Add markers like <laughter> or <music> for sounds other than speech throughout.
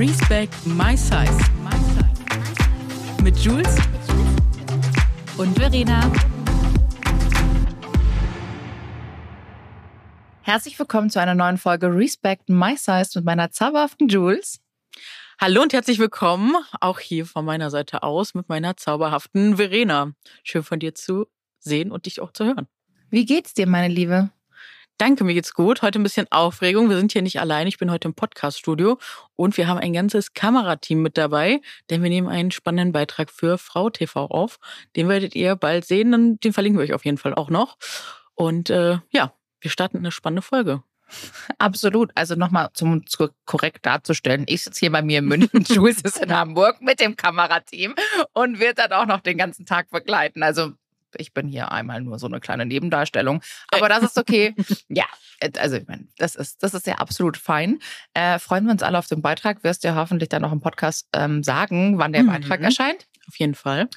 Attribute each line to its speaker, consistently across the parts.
Speaker 1: Respect My Size. Mit Jules
Speaker 2: und Verena. Herzlich willkommen zu einer neuen Folge Respect My Size mit meiner zauberhaften Jules.
Speaker 1: Hallo und herzlich willkommen auch hier von meiner Seite aus mit meiner zauberhaften Verena. Schön von dir zu sehen und dich auch zu hören.
Speaker 2: Wie geht's dir, meine Liebe?
Speaker 1: Danke, mir geht's gut. Heute ein bisschen Aufregung. Wir sind hier nicht allein. Ich bin heute im Podcaststudio und wir haben ein ganzes Kamerateam mit dabei, denn wir nehmen einen spannenden Beitrag für Frau TV auf. Den werdet ihr bald sehen und den verlinken wir euch auf jeden Fall auch noch. Und äh, ja, wir starten eine spannende Folge. <laughs>
Speaker 2: Absolut. Also nochmal zum, zum korrekt darzustellen. Ich sitze hier bei mir in München, <laughs> Jules ist in Hamburg mit dem Kamerateam und wird dann auch noch den ganzen Tag begleiten. Also ich bin hier einmal nur so eine kleine Nebendarstellung. Aber das ist okay. <laughs> ja, also ich meine, das ist, das ist ja absolut fein. Äh, freuen wir uns alle auf den Beitrag. Wirst du ja hoffentlich dann noch im Podcast ähm, sagen, wann der mhm. Beitrag erscheint.
Speaker 1: Auf jeden Fall.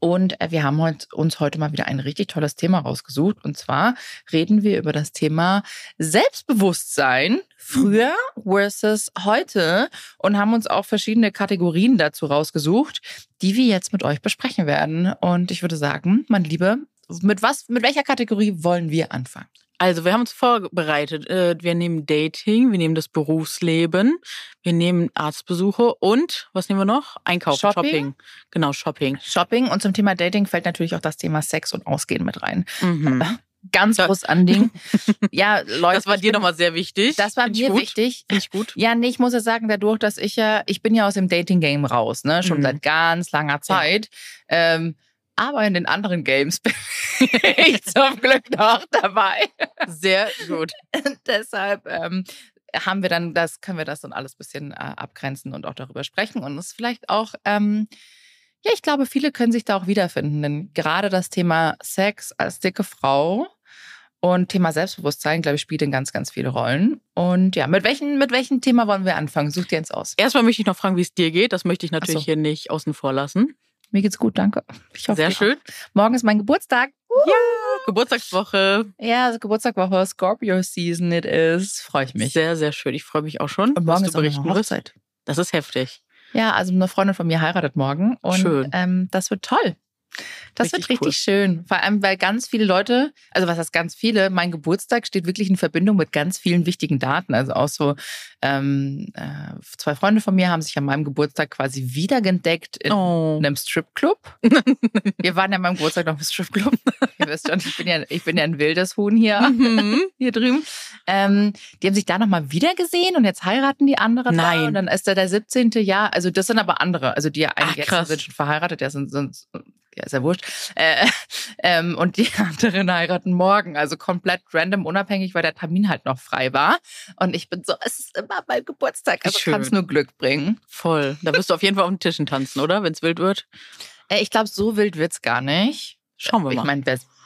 Speaker 2: Und äh, wir haben uns heute mal wieder ein richtig tolles Thema rausgesucht. Und zwar reden wir über das Thema Selbstbewusstsein früher versus heute und haben uns auch verschiedene Kategorien dazu rausgesucht, die wir jetzt mit euch besprechen werden. Und ich würde sagen, mein Liebe, mit was, mit welcher Kategorie wollen wir anfangen?
Speaker 1: Also, wir haben uns vorbereitet. Äh, wir nehmen Dating, wir nehmen das Berufsleben, wir nehmen Arztbesuche und was nehmen wir noch? Einkauf, Shopping. Shopping. Genau, Shopping.
Speaker 2: Shopping und zum Thema Dating fällt natürlich auch das Thema Sex und Ausgehen mit rein. Mhm. <laughs> Ganz groß Anliegen. <laughs>
Speaker 1: Ja, Leute. Das war dir nochmal sehr wichtig.
Speaker 2: Das war mir wichtig.
Speaker 1: Finde ich gut.
Speaker 2: Ja, nee, ich muss ja sagen, dadurch, dass ich ja, ich bin ja aus dem Dating-Game raus, ne, schon mhm. seit ganz langer Zeit. Ja. Ähm, aber in den anderen Games bin <laughs> ich zum Glück noch dabei.
Speaker 1: Sehr gut.
Speaker 2: Deshalb ähm, haben wir dann, das können wir das dann alles ein bisschen äh, abgrenzen und auch darüber sprechen und es vielleicht auch, ähm, ja, ich glaube, viele können sich da auch wiederfinden, denn gerade das Thema Sex als dicke Frau und Thema Selbstbewusstsein, glaube ich, spielt in ganz, ganz viele Rollen. Und ja, mit welchem, mit welchem Thema wollen wir anfangen? Such dir eins aus.
Speaker 1: Erstmal möchte ich noch fragen, wie es dir geht. Das möchte ich natürlich so. hier nicht außen vor lassen.
Speaker 2: Mir geht's gut, danke.
Speaker 1: Ich hoffe, Sehr schön.
Speaker 2: Morgen ist mein Geburtstag.
Speaker 1: Ja, Geburtstagswoche.
Speaker 2: Ja, also Geburtstagswoche, Scorpio Season it is. Freue ich mich.
Speaker 1: Sehr, sehr schön. Ich freue mich auch schon.
Speaker 2: Und morgen ist auch eine Hochzeit.
Speaker 1: Das ist heftig.
Speaker 2: Ja, also eine Freundin von mir heiratet morgen. Und schön. Ähm, das wird toll. Das richtig wird richtig cool. schön. Vor allem, weil ganz viele Leute, also was heißt ganz viele, mein Geburtstag steht wirklich in Verbindung mit ganz vielen wichtigen Daten. Also auch so, ähm, äh, zwei Freunde von mir haben sich an meinem Geburtstag quasi wiederentdeckt in oh. einem Stripclub. <laughs> Wir waren ja an meinem Geburtstag noch im Stripclub. <laughs> Ihr wisst schon, ich bin ja, ich bin ja ein wildes Huhn hier, mhm. <laughs> hier drüben. Ähm, die haben sich da nochmal wiedergesehen und jetzt heiraten die anderen.
Speaker 1: Nein.
Speaker 2: Da und dann ist da der 17. Jahr. Also das sind aber andere. Also die ja eigentlich Ach, sind schon verheiratet, ja, sind, sind ja, ist ja wurscht. Äh, <laughs> ähm, und die <laughs> anderen heiraten morgen. Also komplett random, unabhängig, weil der Termin halt noch frei war. Und ich bin so, es ist immer mein Geburtstag. Also kann es nur Glück bringen.
Speaker 1: Voll. Da wirst du auf jeden Fall auf den Tischen tanzen, oder? Wenn es wild wird.
Speaker 2: Äh, ich glaube, so wild wird's gar nicht.
Speaker 1: Schauen wir mal.
Speaker 2: Ich meine,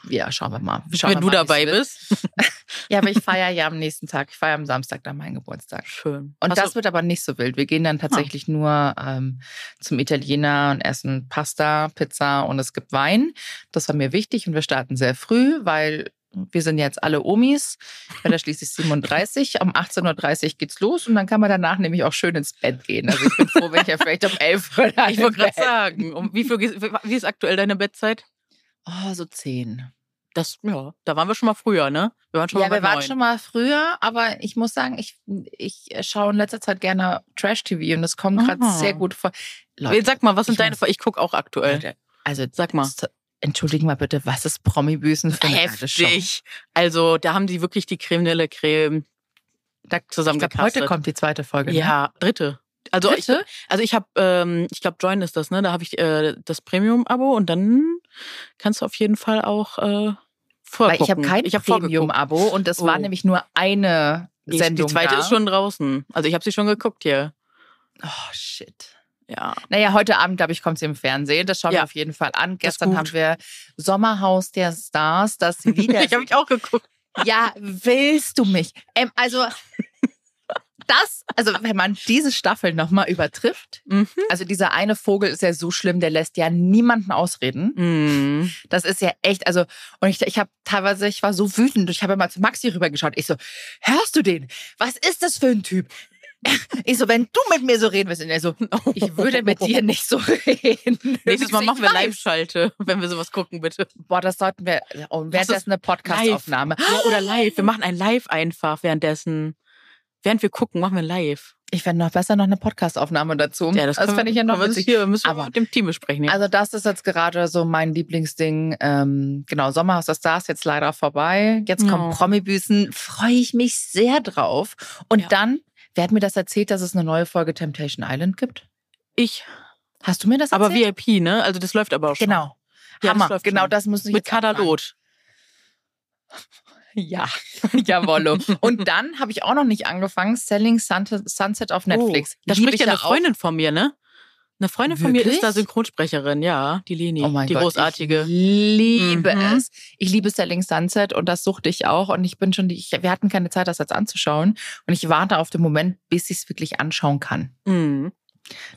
Speaker 2: ja, schauen wir mal. Schauen
Speaker 1: Wenn
Speaker 2: wir
Speaker 1: du mal, dabei bist. <laughs>
Speaker 2: ja, aber ich feiere ja am nächsten Tag. Ich feiere am Samstag dann meinen Geburtstag.
Speaker 1: Schön.
Speaker 2: Und Hast das wird aber nicht so wild. Wir gehen dann tatsächlich ah. nur ähm, zum Italiener und essen Pasta, Pizza und es gibt Wein. Das war mir wichtig und wir starten sehr früh, weil wir sind jetzt alle Omis. Ich bin da schließlich 37. Um 18.30 Uhr geht's los und dann kann man danach nämlich auch schön ins Bett gehen. Also ich bin froh, wenn ich ja vielleicht um 11 Uhr <laughs>
Speaker 1: Ich wollte gerade sagen, um wie, viel, wie ist aktuell deine Bettzeit?
Speaker 2: Oh, so 10.
Speaker 1: Das, ja, da waren wir schon mal früher, ne?
Speaker 2: Wir waren schon ja, mal wir waren schon mal früher, aber ich muss sagen, ich, ich schaue in letzter Zeit gerne Trash-TV und das kommt gerade sehr gut vor.
Speaker 1: Leute, Sag mal, was sind deine Ich gucke auch aktuell.
Speaker 2: Also, sag mal. Entschuldigen mal bitte, was ist Promi-Büßen für eine
Speaker 1: Heftig. Also, da haben die wirklich die la Creme da zusammengekastet.
Speaker 2: Heute kommt die zweite Folge.
Speaker 1: Ne? Ja, dritte. Also dritte? ich, also ich habe, ähm, ich glaube, Join ist das, ne? Da habe ich äh, das Premium-Abo und dann kannst du auf jeden Fall auch äh,
Speaker 2: Vorgucken. Weil ich habe kein ich hab Premium-Abo und das oh. war nämlich nur eine Sendung.
Speaker 1: Die zweite
Speaker 2: da.
Speaker 1: ist schon draußen. Also ich habe sie schon geguckt hier.
Speaker 2: Oh, shit.
Speaker 1: Ja.
Speaker 2: Naja, heute Abend, glaube ich, kommt sie im Fernsehen. Das schauen ja. wir auf jeden Fall an. Gestern haben wir Sommerhaus der Stars, das <laughs> wieder.
Speaker 1: ich habe ich auch geguckt.
Speaker 2: Ja, willst du mich? Ähm, also, <laughs> das, also wenn man diese Staffel nochmal übertrifft, mhm. also dieser eine Vogel ist ja so schlimm, der lässt ja niemanden ausreden. Mhm. Das ist ja echt, also, und ich, ich habe teilweise, ich war so wütend, ich habe mal zu Maxi rübergeschaut. Ich so, hörst du den? Was ist das für ein Typ? <laughs> Ich so, wenn du mit mir so reden willst, und er so, ich würde mit dir nicht so reden.
Speaker 1: Nächstes Mal machen wir Live-Schalte, wenn wir sowas gucken, bitte.
Speaker 2: Boah, das sollten wir, und oh, währenddessen eine Podcast-Aufnahme.
Speaker 1: Ja, oder live. Wir machen ein Live einfach währenddessen. Während wir gucken, machen wir live.
Speaker 2: Ich fände noch besser noch eine Podcastaufnahme dazu.
Speaker 1: Ja, das, das fände ich ja noch witzig. Hier müssen wir
Speaker 2: Aber,
Speaker 1: mit dem Team besprechen. Ja.
Speaker 2: Also das ist jetzt gerade so mein Lieblingsding. Ähm, genau, Sommerhaus der Stars jetzt leider vorbei. Jetzt kommen oh. Promibüßen. Freue ich mich sehr drauf. Und ja. dann, wer hat mir das erzählt, dass es eine neue Folge Temptation Island gibt?
Speaker 1: Ich.
Speaker 2: Hast du mir das
Speaker 1: erzählt? Aber VIP, ne? Also das läuft aber auch schon.
Speaker 2: Genau.
Speaker 1: Ja,
Speaker 2: Hammer.
Speaker 1: Das
Speaker 2: genau, das muss ich
Speaker 1: Mit Kadalot.
Speaker 2: Ja, <laughs> jawollo. Und dann habe ich auch noch nicht angefangen, Selling Sunset auf Netflix.
Speaker 1: Oh, da spricht ja eine Freundin auch. von mir, ne? Eine Freundin Wirklich? von mir ist da Synchronsprecherin, ja, die Leni, oh die Gott, großartige.
Speaker 2: Ich liebe mhm. es. Ich liebe Selling Sunset und das suchte ich auch. Und ich bin schon, ich, wir hatten keine Zeit, das jetzt anzuschauen. Und ich warte auf den Moment, bis ich es wirklich anschauen kann. Mhm.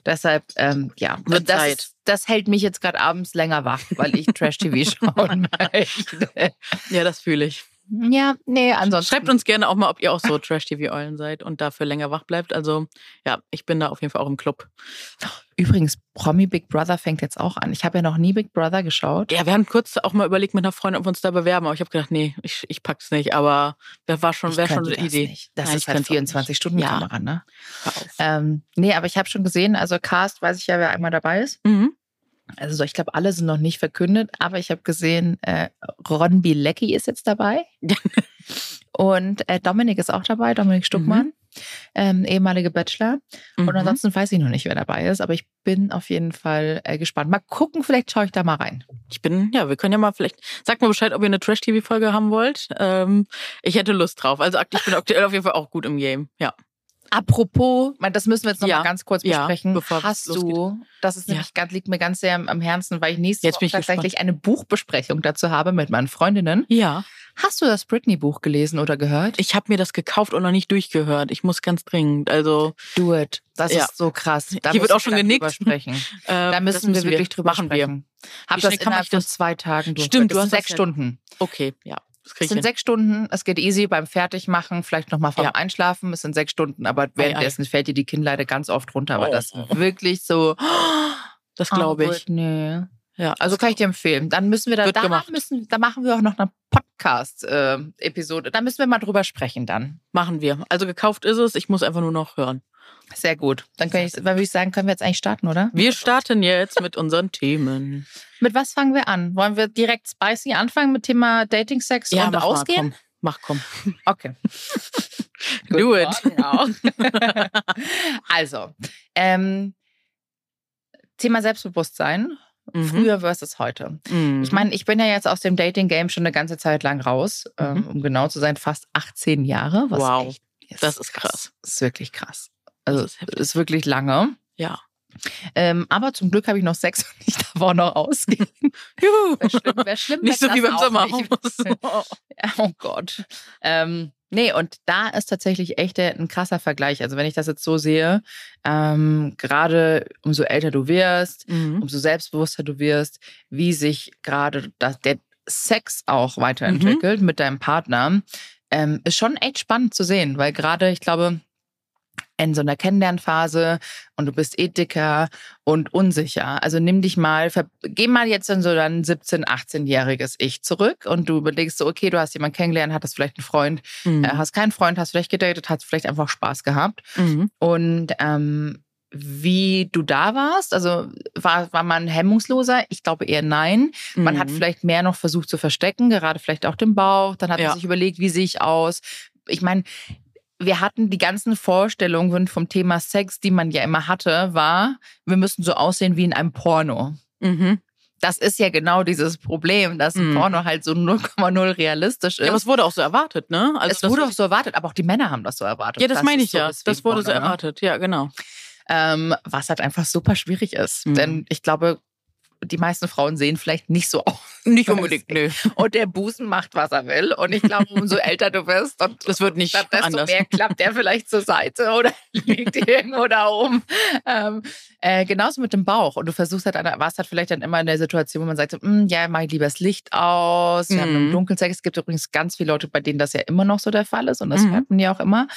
Speaker 2: Deshalb, ähm, ja,
Speaker 1: Wird das, Zeit.
Speaker 2: das hält mich jetzt gerade abends länger wach, weil ich Trash-TV <laughs> schauen <laughs> möchte.
Speaker 1: Ja, das fühle ich.
Speaker 2: Ja, nee, ansonsten.
Speaker 1: Schreibt uns gerne auch mal, ob ihr auch so Trash-TV-Eulen seid und dafür länger wach bleibt. Also, ja, ich bin da auf jeden Fall auch im Club.
Speaker 2: Übrigens, Promi Big Brother fängt jetzt auch an. Ich habe ja noch nie Big Brother geschaut.
Speaker 1: Ja, wir haben kurz auch mal überlegt mit einer Freundin, ob wir uns da bewerben. Aber ich habe gedacht, nee, ich, ich pack's nicht. Aber das war schon, wäre schon eine Idee.
Speaker 2: Nicht. Das Nein, ist halt 24-Stunden-Kamera, ja. ne? Ähm, nee, aber ich habe schon gesehen, also Cast weiß ich ja, wer einmal dabei ist. Mhm. Also ich glaube, alle sind noch nicht verkündet, aber ich habe gesehen, äh, Ron Bilecki ist jetzt dabei. <laughs> und äh, Dominik ist auch dabei, Dominik Stuckmann, mhm. ähm, ehemalige Bachelor. Mhm. Und ansonsten weiß ich noch nicht, wer dabei ist, aber ich bin auf jeden Fall äh, gespannt. Mal gucken, vielleicht schaue ich da mal rein.
Speaker 1: Ich bin, ja, wir können ja mal vielleicht, sagt mal Bescheid, ob ihr eine Trash-TV-Folge haben wollt. Ähm, ich hätte Lust drauf. Also ich bin aktuell auf jeden Fall auch gut im Game, ja.
Speaker 2: Apropos, das müssen wir jetzt noch ja, mal ganz kurz besprechen. Ja, Hast du, das ist nämlich ja. liegt mir ganz sehr am Herzen, weil ich nächste jetzt Woche tatsächlich gespannt. eine Buchbesprechung dazu habe mit meinen Freundinnen.
Speaker 1: Ja.
Speaker 2: Hast du das Britney-Buch gelesen oder gehört?
Speaker 1: Ich habe mir das gekauft und noch nicht durchgehört. Ich muss ganz dringend. Also
Speaker 2: do it. Das ist so krass.
Speaker 1: Da Hier wird auch schon genickt.
Speaker 2: Sprechen. <laughs> Ähm, da müssen, müssen wir wirklich drüber machen sprechen. Wir.
Speaker 1: Hab das innerhalb von zwei Tagen
Speaker 2: durch. Stimmt, du hast sechs Stunden.
Speaker 1: Okay, ja.
Speaker 2: Es sind sechs Stunden, es geht easy beim Fertigmachen, vielleicht nochmal vorm ja. Einschlafen. Es sind sechs Stunden, aber währenddessen fällt dir die Kinnleide ganz oft runter. Aber oh. das ist wirklich so. <gasps>
Speaker 1: Das glaube ich.
Speaker 2: Oh, nee. Ja, also kann ich dir empfehlen. Dann müssen wir da, da müssen, da machen wir auch noch eine Podcast-Episode. Äh, da müssen wir mal drüber sprechen dann.
Speaker 1: Machen wir. Also gekauft ist es, ich muss einfach nur noch hören.
Speaker 2: Sehr gut. Dann kann ich, würde ich sagen, können wir jetzt eigentlich starten, oder?
Speaker 1: Wir starten jetzt mit unseren Themen.
Speaker 2: Mit was fangen wir an? Wollen wir direkt spicy anfangen mit Thema Dating, Sex ja, und mach Ausgehen?
Speaker 1: Mal, komm. Mach, komm.
Speaker 2: Okay. <laughs>
Speaker 1: Do it. <laughs>
Speaker 2: also, ähm, Thema Selbstbewusstsein. Mhm. Früher versus heute. Mhm. Ich meine, ich bin ja jetzt aus dem Dating-Game schon eine ganze Zeit lang raus, ähm, mhm. um genau zu sein, fast 18 Jahre.
Speaker 1: wow, ist, das ist krass.
Speaker 2: Das ist wirklich krass. Also ist, ist, wirklich lange.
Speaker 1: Ja.
Speaker 2: Ähm, aber zum Glück habe ich noch Sex <laughs> und ich darf auch noch ausgehen. <laughs>
Speaker 1: Juhu. Wäre schlimm, wär schlimm nicht so wie beim Sommerhaus. <laughs>
Speaker 2: oh Gott. Ähm, nee, und da ist tatsächlich echt ein krasser Vergleich. Also wenn ich das jetzt so sehe, ähm, gerade umso älter du wirst, mhm. umso selbstbewusster du wirst, wie sich gerade der Sex auch weiterentwickelt mhm. mit deinem Partner, ähm, ist schon echt spannend zu sehen, weil gerade, ich glaube, in so einer Kennenlernphase und du bist eh dicker und unsicher. Also nimm dich mal, geh mal jetzt in so dein 17-, 18-jähriges Ich zurück und du überlegst so, okay, du hast jemanden kennengelernt, hattest vielleicht einen Freund, mhm. äh, hast keinen Freund, hast vielleicht gedatet, hast vielleicht einfach Spaß gehabt. Mhm. Und ähm, wie du da warst? Also war, war man hemmungsloser? Ich glaube eher nein. Man hat mhm. vielleicht mehr noch versucht zu verstecken, gerade vielleicht auch den Bauch. Dann hat ja. man sich überlegt, wie sehe ich aus? Ich meine, wir hatten die ganzen Vorstellungen vom Thema Sex, die man ja immer hatte, war, wir müssen so aussehen wie in einem Porno. Mhm. Das ist ja genau dieses Problem, dass mhm. Porno halt so 0,0 realistisch ist. Ja,
Speaker 1: aber es wurde auch so erwartet, ne?
Speaker 2: Also es wurde auch so erwartet, aber auch die Männer haben das so erwartet.
Speaker 1: Ja, das, meine ich so ja. Das wurde Porno, so ne? erwartet, ja, genau.
Speaker 2: Ähm, was halt einfach super schwierig ist. Mhm. Denn ich glaube, die meisten Frauen sehen vielleicht nicht so aus.
Speaker 1: Nicht unbedingt, nö. <laughs>
Speaker 2: Und der Busen macht, was er will. Und ich glaube, umso älter du wirst, und
Speaker 1: das wird nicht desto anders.
Speaker 2: mehr klappt der vielleicht zur Seite oder <laughs> liegt irgendwo da oben. Ähm, äh, genauso mit dem Bauch. Und du versuchst halt, warst halt vielleicht dann immer in der Situation, wo man sagt, so, hm, ja, mach ich lieber das Licht aus. Wir mhm. haben im Dunkeln Sex. Es gibt übrigens ganz viele Leute, bei denen das ja immer noch so der Fall ist. Und das mhm. hört man ja auch immer.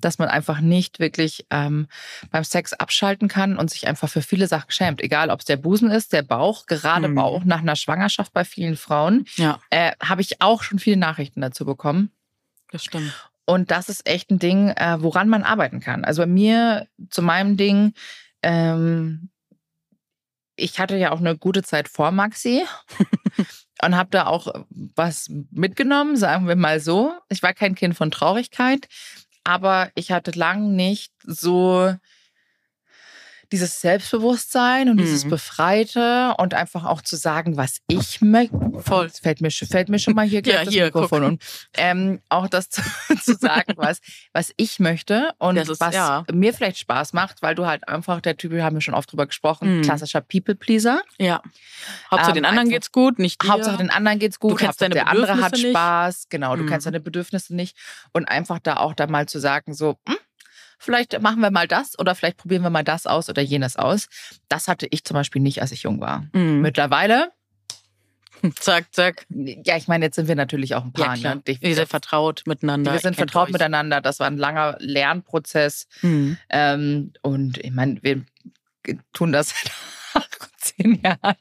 Speaker 2: dass man einfach nicht wirklich ähm, beim Sex abschalten kann und sich einfach für viele Sachen schämt. Egal, ob es der Busen ist, der Bauch, gerade mhm. Bauch nach einer Schwangerschaft bei vielen Frauen. Ja. Äh, Habe ich auch schon viele Nachrichten dazu bekommen.
Speaker 1: Das stimmt.
Speaker 2: Und das ist echt ein Ding, äh, woran man arbeiten kann. Also bei mir, zu meinem Ding, ähm, ich hatte ja auch eine gute Zeit vor Maxi <laughs> und habe da auch was mitgenommen, sagen wir mal so. Ich war kein Kind von Traurigkeit, aber ich hatte lang nicht so dieses Selbstbewusstsein und mhm. dieses Befreite und einfach auch zu sagen, was ich möchte. Voll. Das fällt mir, fällt mir schon mal hier <laughs>
Speaker 1: ja,
Speaker 2: das
Speaker 1: hier,
Speaker 2: Mikrofon. Und ähm, auch das zu, <laughs> zu, sagen, was, was ich möchte und ist, was ja. mir vielleicht Spaß macht, weil du halt einfach, der Typ, wir haben ja schon oft drüber gesprochen, mhm. klassischer People-Pleaser.
Speaker 1: Ja. Hauptsache ähm, den anderen geht's gut, nicht dir.
Speaker 2: Hauptsache den anderen geht's gut. Du kennst deine der andere hat Spaß. Genau, du mhm. kennst deine Bedürfnisse nicht. Und einfach da auch da mal zu sagen, so, hm, vielleicht machen wir mal das oder vielleicht probieren wir mal das aus oder jenes aus. Das hatte ich zum Beispiel nicht, als ich jung war. Mhm. Mittlerweile <laughs>
Speaker 1: Zack, zack.
Speaker 2: Ja, ich meine, jetzt sind wir natürlich auch ein Paar.
Speaker 1: Ja, ne? Wir sind vertraut miteinander.
Speaker 2: Wir sind vertraut euch. miteinander. Das war ein langer Lernprozess. Mhm. Ähm, und ich meine, wir tun das <laughs> seit zehn Jahren.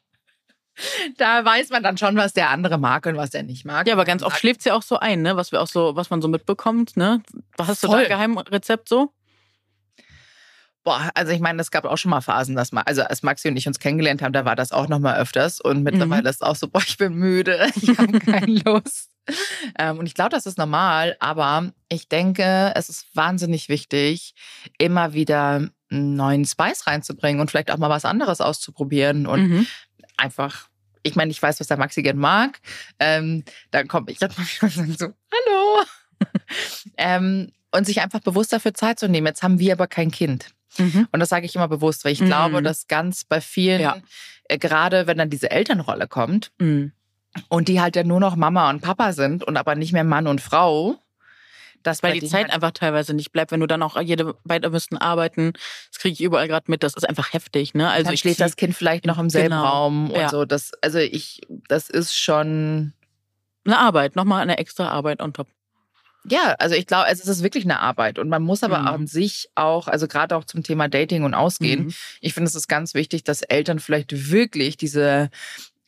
Speaker 2: Da weiß man dann schon, was der andere mag und was er nicht mag.
Speaker 1: Ja, aber ganz oft schläft es ja auch so ein, ne? Was wir auch so, was man so mitbekommt, ne? Was hast Voll. du da Geheimrezept so?
Speaker 2: Boah, also ich meine, es gab auch schon mal Phasen, dass man, also als Maxi und ich uns kennengelernt haben, da war das auch noch mal öfters und mittlerweile mhm. ist es auch so, boah, ich bin müde, <laughs> ich habe <laughs> keine Lust. Ähm, und ich glaube, das ist normal, aber ich denke, es ist wahnsinnig wichtig, immer wieder einen neuen Spice reinzubringen und vielleicht auch mal was anderes auszuprobieren und mhm. einfach ich meine, ich weiß, was der Maxi gern mag. Ähm, dann komme ich dann manchmal <laughs> so, hallo. ähm, und sich einfach bewusst dafür Zeit zu nehmen. Jetzt haben wir aber kein Kind. Mhm. Und das sage ich immer bewusst, weil ich mhm. glaube, dass ganz bei vielen, ja. äh, gerade wenn dann diese Elternrolle kommt mhm. und die halt ja nur noch Mama und Papa sind und aber nicht mehr Mann und Frau,
Speaker 1: dass weil die Zeit halt einfach teilweise nicht bleibt, wenn du dann auch jede beide müssten arbeiten. Das kriege ich überall gerade mit. Das ist einfach heftig, ne?
Speaker 2: Also
Speaker 1: dann
Speaker 2: ich schläft das Kind vielleicht noch im selben genau. Raum und ja. so. Das, also ich, das ist schon
Speaker 1: eine Arbeit, nochmal eine extra Arbeit on top.
Speaker 2: Ja, also ich glaube, es ist wirklich eine Arbeit und man muss aber mhm. an sich auch, also gerade auch zum Thema Dating und Ausgehen, mhm. ich finde es ist ganz wichtig, dass Eltern vielleicht wirklich diese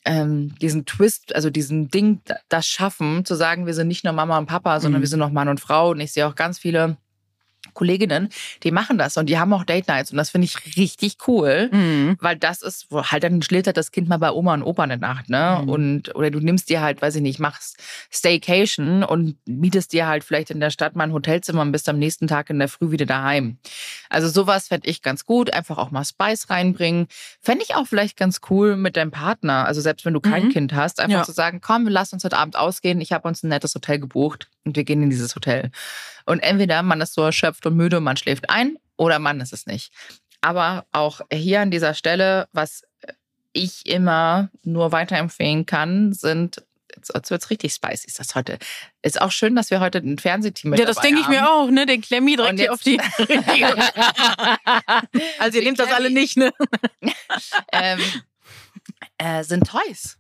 Speaker 2: ähm, diesen Twist, also diesen Ding, das schaffen, zu sagen, wir sind nicht nur Mama und Papa, sondern mhm. wir sind noch Mann und Frau. Und ich sehe auch ganz viele Kolleginnen, die machen das und die haben auch Date Nights und das finde ich richtig cool, mhm. weil das ist, halt dann schläft halt das Kind mal bei Oma und Opa eine Nacht, ne? Mhm. Und oder du nimmst dir halt, weiß ich nicht, machst Staycation und mietest dir halt vielleicht in der Stadt mal ein Hotelzimmer und bist am nächsten Tag in der Früh wieder daheim. Also sowas fände ich ganz gut, einfach auch mal Spice reinbringen. Fände ich auch vielleicht ganz cool mit deinem Partner, also selbst wenn du kein mhm. Kind hast, einfach ja. zu sagen, komm, lass uns heute Abend ausgehen, ich habe uns ein nettes Hotel gebucht und wir gehen in dieses Hotel. Und entweder man ist so erschöpft und müde und man schläft ein oder man ist es nicht. Aber auch hier an dieser Stelle, was ich immer nur weiterempfehlen kann, sind Jetzt, jetzt wird's richtig spicy, ist das heute. Ist auch schön, dass wir heute ein Fernsehteam mit
Speaker 1: Ja, das denke ich mir auch, ne? Den Klemmi direkt hier auf die. <laughs> also ihr nehmt das alle nicht, ne? <laughs>
Speaker 2: ähm, äh, sind Toys.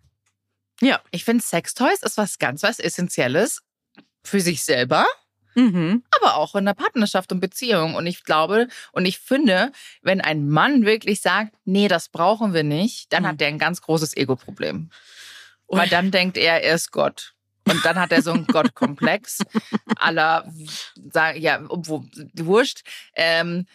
Speaker 2: Ja. Ich finde, Sextoys ist was ganz was Essentielles für sich selber. Mhm. Aber auch in der Partnerschaft und Beziehung. Und ich glaube und ich finde, wenn ein Mann wirklich sagt, nee, das brauchen wir nicht, dann mhm. hat der ein ganz großes Ego-Problem. Weil dann denkt er, er ist Gott. Und dann hat er so einen Gottkomplex <laughs> aller, ja, obwohl, wurscht. Ähm,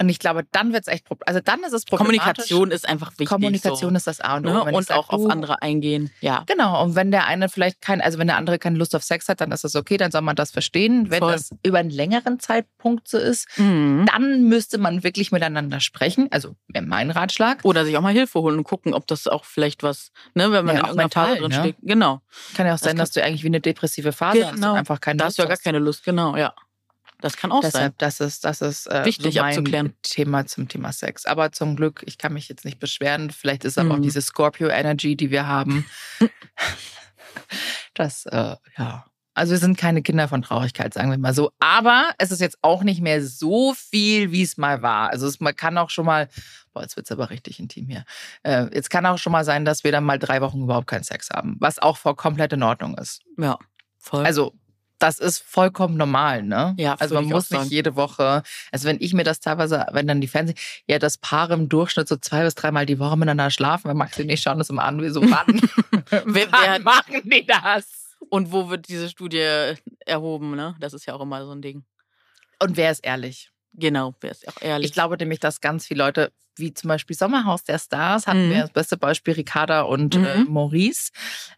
Speaker 2: und ich glaube, dann wird es echt, also dann ist es
Speaker 1: problematisch. Kommunikation ist einfach wichtig.
Speaker 2: Kommunikation
Speaker 1: so.
Speaker 2: ist das A und O.
Speaker 1: Ne? Und sag, auch auf andere eingehen, ja.
Speaker 2: Genau. Und wenn der eine vielleicht kein, also wenn der andere keine Lust auf Sex hat, dann ist das okay, dann soll man das verstehen. Wenn Voll. das über einen längeren Zeitpunkt so ist, mhm. dann müsste man wirklich miteinander sprechen. Also mein Ratschlag.
Speaker 1: Oder sich auch mal Hilfe holen und gucken, ob das auch vielleicht was, ne, wenn man ja, in irgendeiner mental, Phase drin ne? steckt. Genau.
Speaker 2: Kann ja auch sein, dass du eigentlich wie eine depressive Phase genau. hast und einfach keine
Speaker 1: da Lust hast. Da hast du ja gar keine Lust, genau, ja. Das kann auch
Speaker 2: Deshalb,
Speaker 1: sein.
Speaker 2: Das ist, das ist
Speaker 1: äh, wichtig so mein abzuklären.
Speaker 2: Thema zum Thema Sex. Aber zum Glück, ich kann mich jetzt nicht beschweren. Vielleicht ist aber mhm. auch diese Scorpio-Energy, die wir haben. <laughs> das, äh, ja. Also wir sind keine Kinder von Traurigkeit, sagen wir mal so. Aber es ist jetzt auch nicht mehr so viel, wie es mal war. Also es, man kann auch schon mal, boah, jetzt wird es aber richtig intim hier. Äh, jetzt kann auch schon mal sein, dass wir dann mal drei Wochen überhaupt keinen Sex haben, was auch voll komplett in Ordnung ist.
Speaker 1: Ja, voll.
Speaker 2: Also das ist vollkommen normal, ne?
Speaker 1: Ja,
Speaker 2: also man muss nicht jede Woche, also wenn ich mir das teilweise, wenn dann die Fernsehen, ja, das Paare im Durchschnitt so zwei bis dreimal die Woche miteinander schlafen, wenn Maxi nicht schauen das immer an, wie so, wann, <laughs> <laughs> wer, wer machen die das?
Speaker 1: Und wo wird diese Studie erhoben, ne? Das ist ja auch immer so ein Ding.
Speaker 2: Und wer ist ehrlich?
Speaker 1: Genau, wer ist auch ehrlich.
Speaker 2: Ich glaube nämlich, dass ganz viele Leute, wie zum Beispiel Sommerhaus der Stars, hatten mhm. wir das beste Beispiel Ricarda und äh, mhm. äh, Maurice.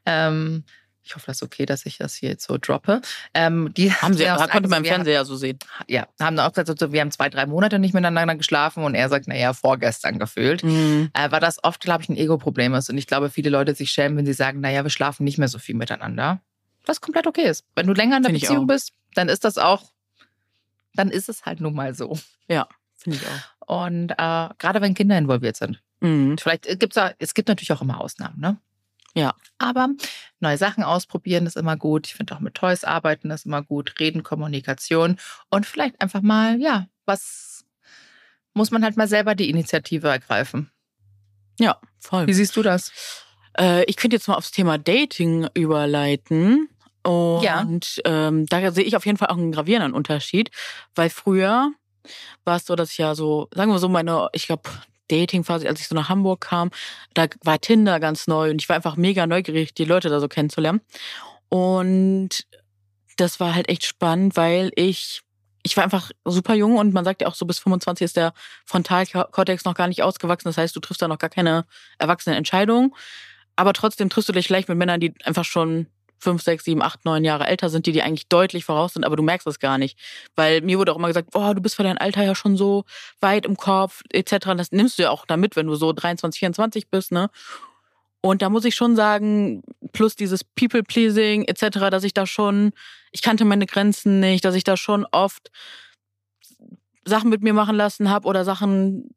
Speaker 2: Ähm, ich hoffe, das ist okay, dass ich das hier jetzt so droppe.
Speaker 1: Ähm, die <laughs> haben sie, ja, konnte man im Fernseher ja so sehen.
Speaker 2: Ja, haben auch gesagt, wir haben zwei, drei Monate nicht miteinander geschlafen und er sagt, naja, vorgestern gefühlt. Mhm. Äh, weil das oft, glaube ich, ein Ego-Problem ist. Und ich glaube, viele Leute sich schämen, wenn sie sagen, naja, wir schlafen nicht mehr so viel miteinander. Was komplett okay ist. Wenn du länger in der Find Beziehung bist, dann ist das auch, dann ist es halt nun mal so.
Speaker 1: Ja, finde ich auch.
Speaker 2: Und äh, gerade wenn Kinder involviert sind. Mhm. Vielleicht gibt es es gibt natürlich auch immer Ausnahmen, ne?
Speaker 1: Ja.
Speaker 2: Aber neue Sachen ausprobieren ist immer gut. Ich finde auch mit Toys arbeiten ist immer gut. Reden, Kommunikation und vielleicht einfach mal, ja, was muss man halt mal selber die Initiative ergreifen.
Speaker 1: Ja, voll.
Speaker 2: Wie siehst du das?
Speaker 1: Äh, ich könnte jetzt mal aufs Thema Dating überleiten. Und ja. ähm, da sehe ich auf jeden Fall auch einen gravierenden Unterschied, weil früher war es so, dass ich ja so, sagen wir so, meine, ich glaube, Dating-Phase, als ich so nach Hamburg kam, da war Tinder ganz neu und ich war einfach mega neugierig, die Leute da so kennenzulernen. Und das war halt echt spannend, weil ich ich war einfach super jung und man sagt ja auch so bis 25 ist der Frontalkortex noch gar nicht ausgewachsen. Das heißt, du triffst da noch gar keine erwachsenen Entscheidungen. Aber trotzdem triffst du dich gleich mit Männern, die einfach schon fünf, sechs, sieben, acht, neun Jahre älter sind, die dir eigentlich deutlich voraus sind, aber du merkst es gar nicht. Weil mir wurde auch immer gesagt, boah, du bist für dein Alter ja schon so weit im Kopf, etc. Das nimmst du ja auch damit, wenn du so 23, 24 bist, ne? Und da muss ich schon sagen, plus dieses People-Pleasing etc., dass ich da schon, ich kannte meine Grenzen nicht, dass ich da schon oft Sachen mit mir machen lassen habe oder Sachen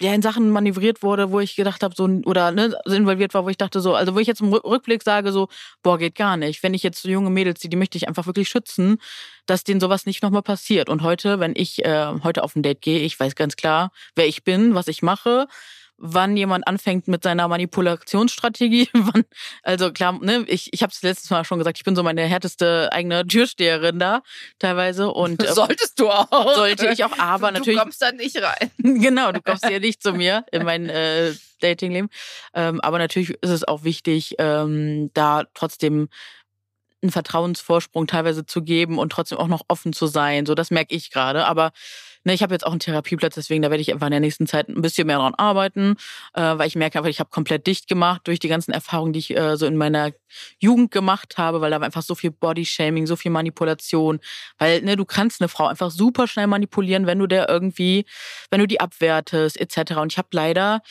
Speaker 1: ja in Sachen manövriert wurde, wo ich gedacht habe, so oder ne, involviert war, wo ich dachte so, also wo ich jetzt im Rückblick sage so, boah, geht gar nicht. Wenn ich jetzt so junge Mädels, die, die möchte ich einfach wirklich schützen, dass denen sowas nicht nochmal passiert. Und heute, wenn ich äh, heute auf ein Date gehe, ich weiß ganz klar, wer ich bin, was ich mache, wann jemand anfängt mit seiner Manipulationsstrategie. <laughs> Wann, also klar, ne, ich, ich habe es letztes Mal schon gesagt, ich bin so meine härteste eigene Türsteherin da teilweise. Und
Speaker 2: äh, solltest du auch.
Speaker 1: Sollte ich auch, aber
Speaker 2: du
Speaker 1: natürlich.
Speaker 2: Du kommst da nicht rein. <laughs>
Speaker 1: genau, du kommst ja nicht zu mir <laughs> in mein äh, Datingleben. Ähm, aber natürlich ist es auch wichtig, ähm, da trotzdem einen Vertrauensvorsprung teilweise zu geben und trotzdem auch noch offen zu sein. So, das merke ich gerade. Aber ne, ich habe jetzt auch einen Therapieplatz, deswegen da werde ich einfach in der nächsten Zeit ein bisschen mehr dran arbeiten, äh, weil ich merke einfach, ich habe komplett dicht gemacht durch die ganzen Erfahrungen, die ich äh, so in meiner Jugend gemacht habe, weil da war einfach so viel Bodyshaming, so viel Manipulation. Weil ne, du kannst eine Frau einfach super schnell manipulieren, wenn du der irgendwie, wenn du die abwertest, etc. Und ich habe leider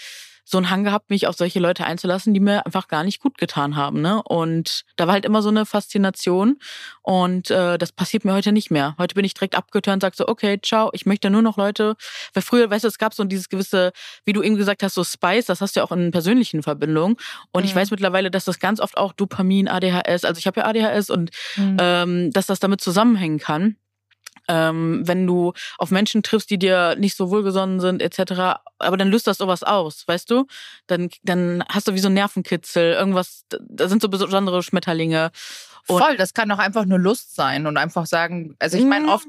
Speaker 1: so einen Hang gehabt, mich auf solche Leute einzulassen, die mir einfach gar nicht gut getan haben. Ne? Und da war halt immer so eine Faszination. Und äh, das passiert mir heute nicht mehr. Heute bin ich direkt abgetönt und sage so, okay, ciao, ich möchte nur noch Leute. Weil früher, weißt du, es gab so dieses gewisse, wie du eben gesagt hast, so Spice, das hast du ja auch in persönlichen Verbindungen. Und mhm. ich weiß mittlerweile, dass das ganz oft auch Dopamin, ADHS, also ich habe ja ADHS und mhm. ähm, dass das damit zusammenhängen kann ähm, wenn du auf Menschen triffst, die dir nicht so wohlgesonnen sind, etc., aber dann löst das sowas aus, weißt du? Dann, dann hast du wie so einen Nervenkitzel, irgendwas, da sind so besondere Schmetterlinge.
Speaker 2: Und Voll, das kann auch einfach nur Lust sein und einfach sagen, also ich meine oft,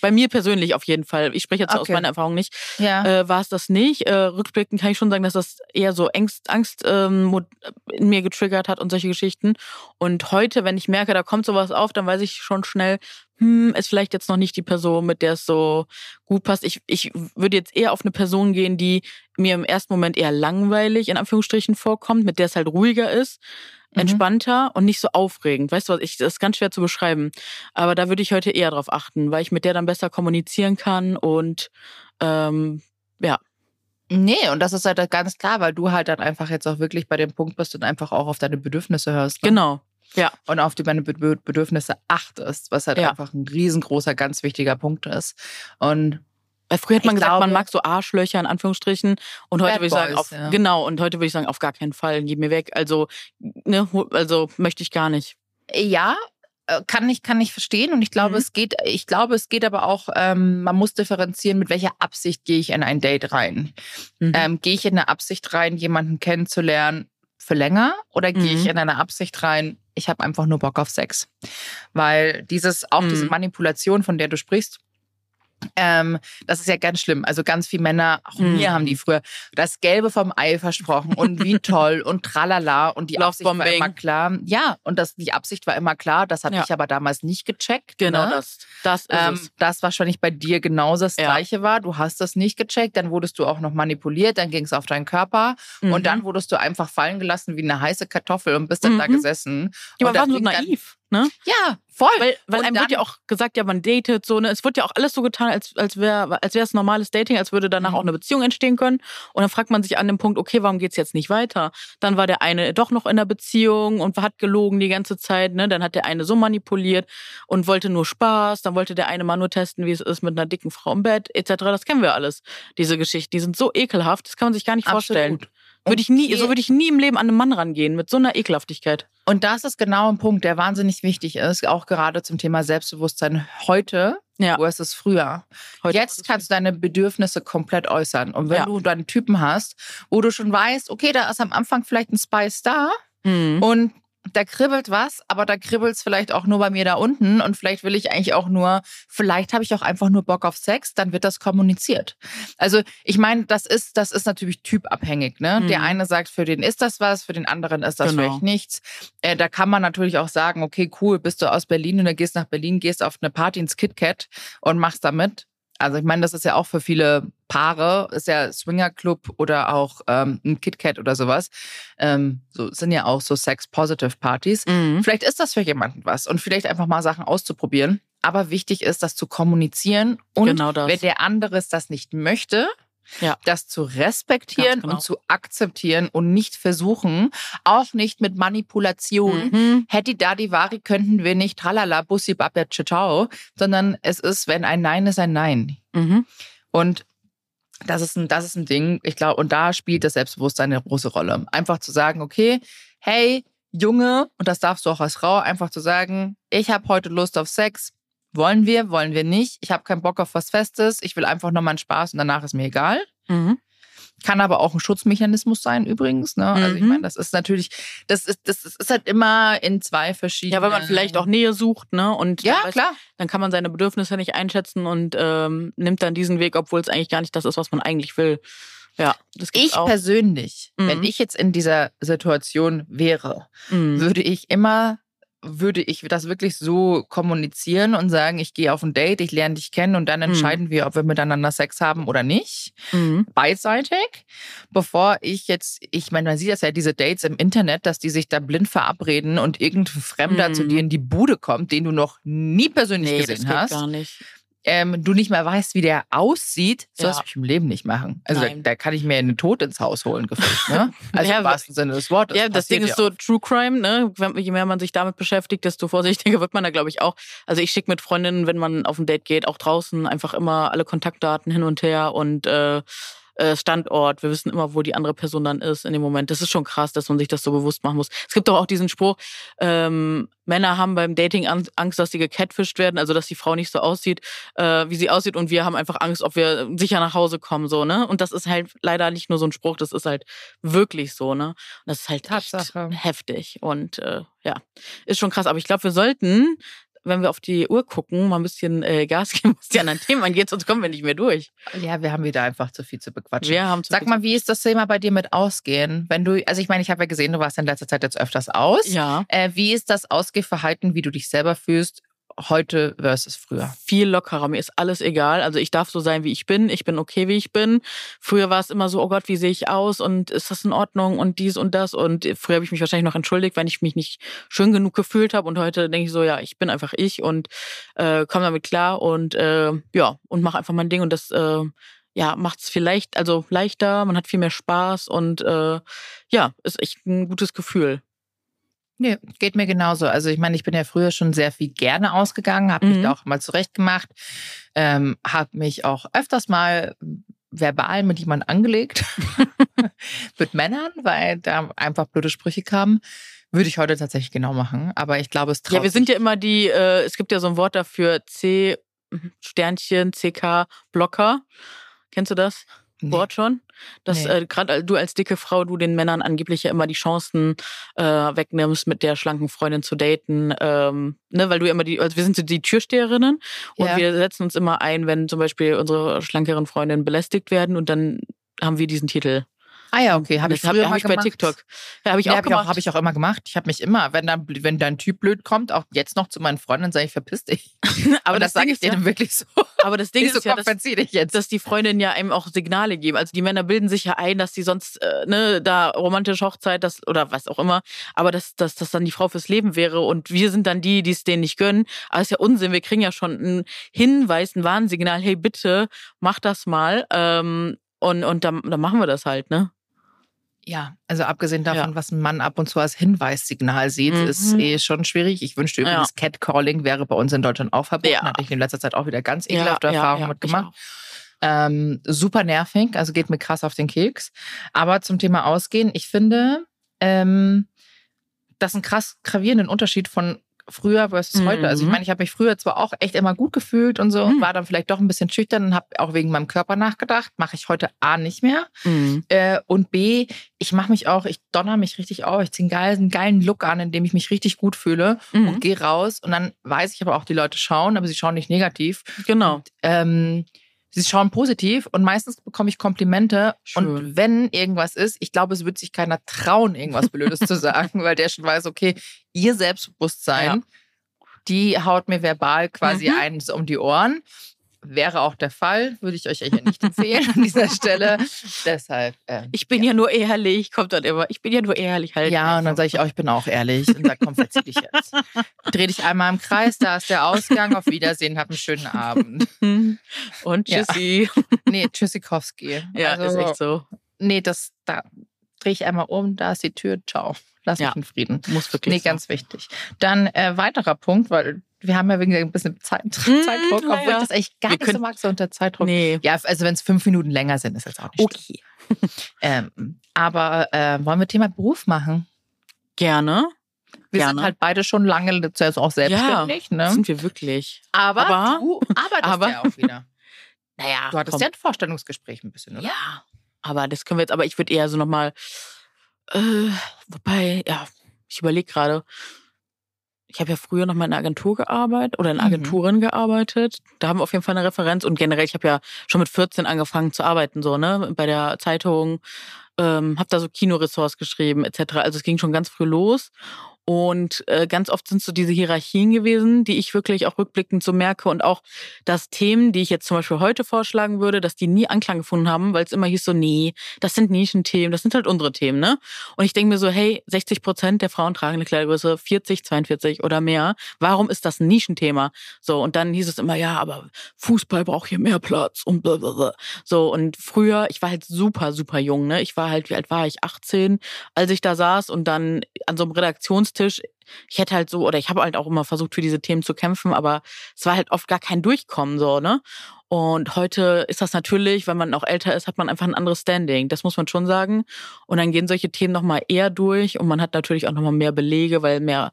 Speaker 1: bei mir persönlich auf jeden Fall, ich spreche jetzt okay. aus meiner Erfahrung nicht, ja. äh, war es das nicht. Äh, rückblickend kann ich schon sagen, dass das eher so Angst, Angst ähm, in mir getriggert hat und solche Geschichten. Und heute, wenn ich merke, da kommt sowas auf, dann weiß ich schon schnell, hm, ist vielleicht jetzt noch nicht die Person, mit der es so gut passt. Ich, ich würde jetzt eher auf eine Person gehen, die mir im ersten Moment eher langweilig in Anführungsstrichen vorkommt, mit der es halt ruhiger ist. Entspannter mhm. und nicht so aufregend. Weißt du was, ich, das ist ganz schwer zu beschreiben. Aber da würde ich heute eher drauf achten, weil ich mit der dann besser kommunizieren kann und ähm, ja.
Speaker 2: Nee, und das ist halt ganz klar, weil du halt dann einfach jetzt auch wirklich bei dem Punkt bist und einfach auch auf deine Bedürfnisse hörst.
Speaker 1: Ne? Genau.
Speaker 2: Ja. Und auf die deine Bedürfnisse achtest, was halt ja. einfach ein riesengroßer, ganz wichtiger Punkt ist. Und
Speaker 1: früher hat man ich gesagt, glaube, man mag so Arschlöcher in Anführungsstrichen und heute würde ich sagen, auf, ja. genau, und heute würde ich sagen, auf gar keinen Fall, gib mir weg. Also, ne, also möchte ich gar nicht.
Speaker 2: Ja, äh, kann ich kann ich verstehen und ich glaube, mhm. es geht, ich glaube, es geht aber auch, ähm, man muss differenzieren, mit welcher Absicht gehe ich in ein Date rein. Mhm. Ähm, gehe ich in eine Absicht rein, jemanden kennenzulernen, für länger oder gehe ich mhm. in eine Absicht rein, ich habe einfach nur Bock auf Sex? Weil dieses, auch mhm. diese Manipulation, von der du sprichst, ähm, das ist ja ganz schlimm. Also ganz viele Männer, auch mhm. mir haben die früher das Gelbe vom Ei versprochen und wie <laughs> toll und tralala und die Absicht war immer klar. Ja, und das, die Absicht war immer klar. Das hatte ja. ich aber damals nicht gecheckt.
Speaker 1: Genau ne? das. Das ist ähm, es.
Speaker 2: Das wahrscheinlich bei dir genauso das ja. Gleiche war. Du hast das nicht gecheckt, dann wurdest du auch noch manipuliert, dann ging es auf deinen Körper mhm. und dann wurdest du einfach fallen gelassen wie eine heiße Kartoffel und bist dann mhm. da gesessen.
Speaker 1: Ja, aber war so naiv. Ne?
Speaker 2: Ja, voll.
Speaker 1: Weil, weil einem wird ja auch gesagt, ja, man datet so, ne? Es wird ja auch alles so getan, als, als wäre als es normales Dating, als würde danach mhm. auch eine Beziehung entstehen können. Und dann fragt man sich an dem Punkt, okay, warum geht's jetzt nicht weiter? Dann war der eine doch noch in der Beziehung und hat gelogen die ganze Zeit, ne? Dann hat der eine so manipuliert und wollte nur Spaß, dann wollte der eine mal nur testen, wie es ist mit einer dicken Frau im Bett, etc. Das kennen wir alles, diese Geschichten. Die sind so ekelhaft, das kann man sich gar nicht Absolut. vorstellen. Würde ich nie, so würde ich nie im Leben an einen Mann rangehen, mit so einer Ekelhaftigkeit.
Speaker 2: Und das ist genau ein Punkt, der wahnsinnig wichtig ist, auch gerade zum Thema Selbstbewusstsein heute. Ja. Wo ist es früher? Heute Jetzt kannst du deine Bedürfnisse komplett äußern. Und wenn ja. du deinen Typen hast, wo du schon weißt, okay, da ist am Anfang vielleicht ein Spice da mhm. und da kribbelt was, aber da kribbelt es vielleicht auch nur bei mir da unten und vielleicht will ich eigentlich auch nur, vielleicht habe ich auch einfach nur Bock auf Sex, dann wird das kommuniziert. Also ich meine, das ist, das ist natürlich typabhängig. Ne? Mhm. Der eine sagt, für den ist das was, für den anderen ist das genau. vielleicht nichts. Äh, da kann man natürlich auch sagen, okay, cool, bist du aus Berlin und dann gehst nach Berlin, gehst auf eine Party ins KitKat und machst damit. Also ich meine, das ist ja auch für viele Paare, ist ja Swingerclub oder auch ähm, ein KitKat oder sowas. Ähm, so sind ja auch so Sex-Positive-Partys. Mhm. Vielleicht ist das für jemanden was und vielleicht einfach mal Sachen auszuprobieren. Aber wichtig ist, das zu kommunizieren und genau wenn der andere das nicht möchte, ja. Das zu respektieren genau. und zu akzeptieren und nicht versuchen, auch nicht mit Manipulation. Mhm. Hätti Dadi Vari könnten wir nicht tralala, bussi babia ciao, sondern es ist, wenn ein Nein ist, ein Nein. Mhm. Und das ist ein, das ist ein Ding, ich glaube, und da spielt das Selbstbewusstsein eine große Rolle. Einfach zu sagen, okay, hey, Junge, und das darfst du auch als Frau, einfach zu sagen, ich habe heute Lust auf Sex, wollen wir, wollen wir nicht? Ich habe keinen Bock auf was Festes. Ich will einfach nur meinen Spaß und danach ist mir egal. Mhm. Kann aber auch ein Schutzmechanismus sein, übrigens. Ne? Also ich mhm. meine, das ist natürlich, das ist, das ist halt immer in zwei verschiedenen.
Speaker 1: Ja, weil man vielleicht auch Nähe sucht, ne? Und
Speaker 2: ja, weiß, klar.
Speaker 1: Dann kann man seine Bedürfnisse nicht einschätzen und ähm, nimmt dann diesen Weg, obwohl es eigentlich gar nicht das ist, was man eigentlich will. Ja,
Speaker 2: das ich auch. persönlich, mhm. wenn ich jetzt in dieser Situation wäre, mhm. würde ich immer würde ich das wirklich so kommunizieren und sagen, ich gehe auf ein Date, ich lerne dich kennen und dann mhm. entscheiden mhm. wir, ob wir miteinander Sex haben oder nicht. Mhm. Beidseitig. Bevor ich jetzt, ich meine, man sieht das ja, diese Dates im Internet, dass die sich da blind verabreden und irgendein Fremder mhm. zu dir in die Bude kommt, den du noch nie persönlich nee, gesehen hast.
Speaker 1: Gar nicht
Speaker 2: ähm, du nicht mehr weißt, wie der aussieht, sollst ja. du mich im Leben nicht machen. Also da, da, kann ich mir einen Tod ins Haus holen, gefühlt. Ne? <laughs> Also ja, im wahrsten Sinne des Wortes.
Speaker 1: Ja, das Ding ist so True Crime, ne? Je mehr man sich damit beschäftigt, desto vorsichtiger <laughs> wird man da, glaube ich, auch. Also ich schicke mit Freundinnen, wenn man auf ein Date geht, auch draußen einfach immer alle Kontaktdaten hin und her und äh, Standort, wir wissen immer, wo die andere Person dann ist in dem Moment. Das ist schon krass, dass man sich das so bewusst machen muss. Es gibt doch auch diesen Spruch, ähm, Männer haben beim Dating Angst, dass sie gecatfischt werden, also dass die Frau nicht so aussieht, äh, wie sie aussieht und wir haben einfach Angst, ob wir sicher nach Hause kommen, so, ne? Und das ist halt leider nicht nur so ein Spruch, das ist halt wirklich so, ne? Und das ist halt Tatsache. heftig und äh, ja, ist schon krass. Aber ich glaube, wir sollten wenn wir auf die Uhr gucken, mal ein bisschen äh, Gas <laughs> geben, was die anderen Themen angeht, sonst kommen wir nicht mehr durch.
Speaker 2: Ja, wir haben wieder einfach zu viel zu bequatschen.
Speaker 1: Wir haben zu
Speaker 2: Sag mal, wie ist das Thema bei dir mit Ausgehen? Wenn du, also ich meine, ich habe ja gesehen, du warst in letzter Zeit jetzt öfters aus.
Speaker 1: Ja.
Speaker 2: Äh, wie ist das Ausgehverhalten, wie du dich selber fühlst? Heute versus früher?
Speaker 1: Viel lockerer. Mir ist alles egal. Also ich darf so sein, wie ich bin. Ich bin okay, wie ich bin. Früher war es immer so, oh Gott, wie sehe ich aus und ist das in Ordnung und dies und das. Und früher habe ich mich wahrscheinlich noch entschuldigt, wenn ich mich nicht schön genug gefühlt habe. Und heute denke ich so, ja, ich bin einfach ich und äh, komme damit klar und äh, ja, und mache einfach mein Ding. Und das äh, ja, macht es vielleicht also leichter, man hat viel mehr Spaß und äh, ja, ist echt ein gutes Gefühl.
Speaker 2: Nee, geht mir genauso. Also ich meine, ich bin ja früher schon sehr viel gerne ausgegangen, habe mhm. mich da auch mal zurechtgemacht, ähm, habe mich auch öfters mal verbal mit jemandem angelegt, <laughs> mit Männern, weil da einfach blöde Sprüche kamen. Würde ich heute tatsächlich genau machen. Aber ich glaube, es traut
Speaker 1: Ja, wir sind ja immer die, äh, es gibt ja so ein Wort dafür, C Sternchen, CK, Blocker. Kennst du das? Nee. Wort schon? Dass nee. äh, gerade du als dicke Frau, du den Männern angeblich ja immer die Chancen äh, wegnimmst, mit der schlanken Freundin zu daten. Ähm, ne, weil du immer die, also wir sind so die Türsteherinnen und ja. wir setzen uns immer ein, wenn zum Beispiel unsere schlankeren Freundinnen belästigt werden und dann haben wir diesen Titel.
Speaker 2: Ah ja, okay, habe ich hab,
Speaker 1: hab ich bei TikTok. Ja, habe ich, ja, auch hab
Speaker 2: gemacht. Habe ich auch immer gemacht. Ich habe mich immer, wenn dann, wenn dein Typ blöd kommt, auch jetzt noch zu meinen Freundinnen, sage ich, verpiss dich. <laughs> aber das, das sage ich denen ja, wirklich so.
Speaker 1: Aber das Ding ist ja, dass, dass, die Freundinnen ja einem auch Signale geben. Also die Männer bilden sich ja ein, dass sie sonst äh, ne, da romantische Hochzeit, das oder was auch immer, aber dass, dass das dann die Frau fürs Leben wäre und wir sind dann die, die es denen nicht gönnen. Aber ist ja Unsinn. Wir kriegen ja schon einen Hinweis, ein Warnsignal. Hey, bitte mach das mal. Ähm, und und dann, dann machen wir das halt, ne?
Speaker 2: Ja, also abgesehen davon, ja. was ein Mann ab und zu als Hinweissignal sieht, mhm. ist eh schon schwierig. Ich wünschte übrigens, ja. Catcalling wäre bei uns in Deutschland auch verboten. Ja. Hatte ich in letzter Zeit auch wieder ganz ekelhafte ja, Erfahrungen mitgemacht. Ähm, super nervig, also geht mir krass auf den Keks. Aber zum Thema Ausgehen, ich finde, ähm, das ist ein krass gravierenden Unterschied von früher versus mhm. heute. Also ich mhm. meine, ich habe mich früher zwar auch echt immer gut gefühlt und so, mhm. war dann vielleicht doch ein bisschen schüchtern und habe auch wegen meinem Körper nachgedacht. Mache ich heute A nicht mehr. Mhm. Äh, und B, ich mache mich auch, ich donner mich richtig auf. Ich ziehe einen geilen, geilen Look an, in dem ich mich richtig gut fühle und mhm. gehe raus. Und dann weiß ich aber auch, die Leute schauen, aber sie schauen nicht negativ.
Speaker 1: Genau.
Speaker 2: Und, ähm, Sie schauen positiv und meistens bekomme ich Komplimente. Schön. Und wenn irgendwas ist, ich glaube, es wird sich keiner trauen, irgendwas Blödes zu sagen, <laughs> weil der schon weiß, okay, ihr Selbstbewusstsein, ja. die haut mir verbal quasi mhm. eins um die Ohren. Wäre auch der Fall, würde ich euch hier nicht empfehlen an dieser Stelle. <laughs> Deshalb.
Speaker 1: Äh, ich bin ja. ja. nur ehrlich, kommt dann immer. Ich bin ja nur ehrlich halt.
Speaker 2: Ja, und dann sage ich auch, ich bin auch ehrlich. Und sage, komm, verzieh dich jetzt. <laughs> Dreh dich einmal im Kreis, da ist der Ausgang. Auf Wiedersehen, hab einen schönen Abend. <laughs>
Speaker 1: Und tschüssi.
Speaker 2: Ja. Nee, tschüssikowski.
Speaker 1: Ja, also, ist echt so.
Speaker 2: Nee, das, da drehe ich einmal um, da ist die Tür, ciao. Lass ja, mich in Frieden.
Speaker 1: Muss wirklich.
Speaker 2: Nee, so. ganz wichtig. Dann äh, weiterer Punkt, weil wir haben ja wegen ein bisschen Zeit, mhm, Zeitdruck, obwohl ja. ich das echt gar wir nicht so mag, so unter Zeitdruck.
Speaker 1: Nee.
Speaker 2: Ja, also wenn es fünf Minuten länger sind, ist das auch nicht
Speaker 1: Okay.
Speaker 2: ähm, aber äh, wollen wir Thema Beruf machen?
Speaker 1: Gerne.
Speaker 2: Wir
Speaker 1: Gerne.
Speaker 2: sind halt beide schon lange zuerst auch selbstständig. Ja, ne?
Speaker 1: sind wir wirklich.
Speaker 2: Aber, aber du arbeitest aber, ja auch wieder. <laughs>
Speaker 1: naja,
Speaker 2: du hattest komm. ja ein Vorstellungsgespräch ein bisschen, oder?
Speaker 1: Ja, aber das können wir jetzt, aber ich würde eher so nochmal, äh, wobei, ja, ich überlege gerade, ich habe ja früher noch mal in einer Agentur gearbeitet oder in mhm. Agenturen mhm. gearbeitet. Da haben wir auf jeden Fall eine Referenz und generell, ich habe ja schon mit 14 angefangen zu arbeiten, so, ne, bei der Zeitung, ähm, habe da so Kinoressorts geschrieben, etc. Also es ging schon ganz früh los. Und äh, ganz oft sind so diese Hierarchien gewesen, die ich wirklich auch rückblickend so merke. Und auch, dass Themen, die ich jetzt zum Beispiel heute vorschlagen würde, dass die nie Anklang gefunden haben, weil es immer hieß so, nee, das sind Nischenthemen, das sind halt unsere Themen, ne? Und ich denke mir so, hey, 60 Prozent der Frauen tragen eine Kleidergröße 40, 42 oder mehr. Warum ist das ein Nischenthema? So, und dann hieß es immer, ja, aber Fußball braucht hier mehr Platz und blablabla. So, und früher, ich war halt super, super jung, ne? Ich war halt, wie alt war ich? 18, als ich da saß und dann an so einem Redaktionstisch Tisch. Ich hätte halt so, oder ich habe halt auch immer versucht, für diese Themen zu kämpfen, aber es war halt oft gar kein Durchkommen so, ne? Und heute ist das natürlich, wenn man auch älter ist, hat man einfach ein anderes Standing. Das muss man schon sagen. Und dann gehen solche Themen nochmal eher durch und man hat natürlich auch nochmal mehr Belege, weil mehr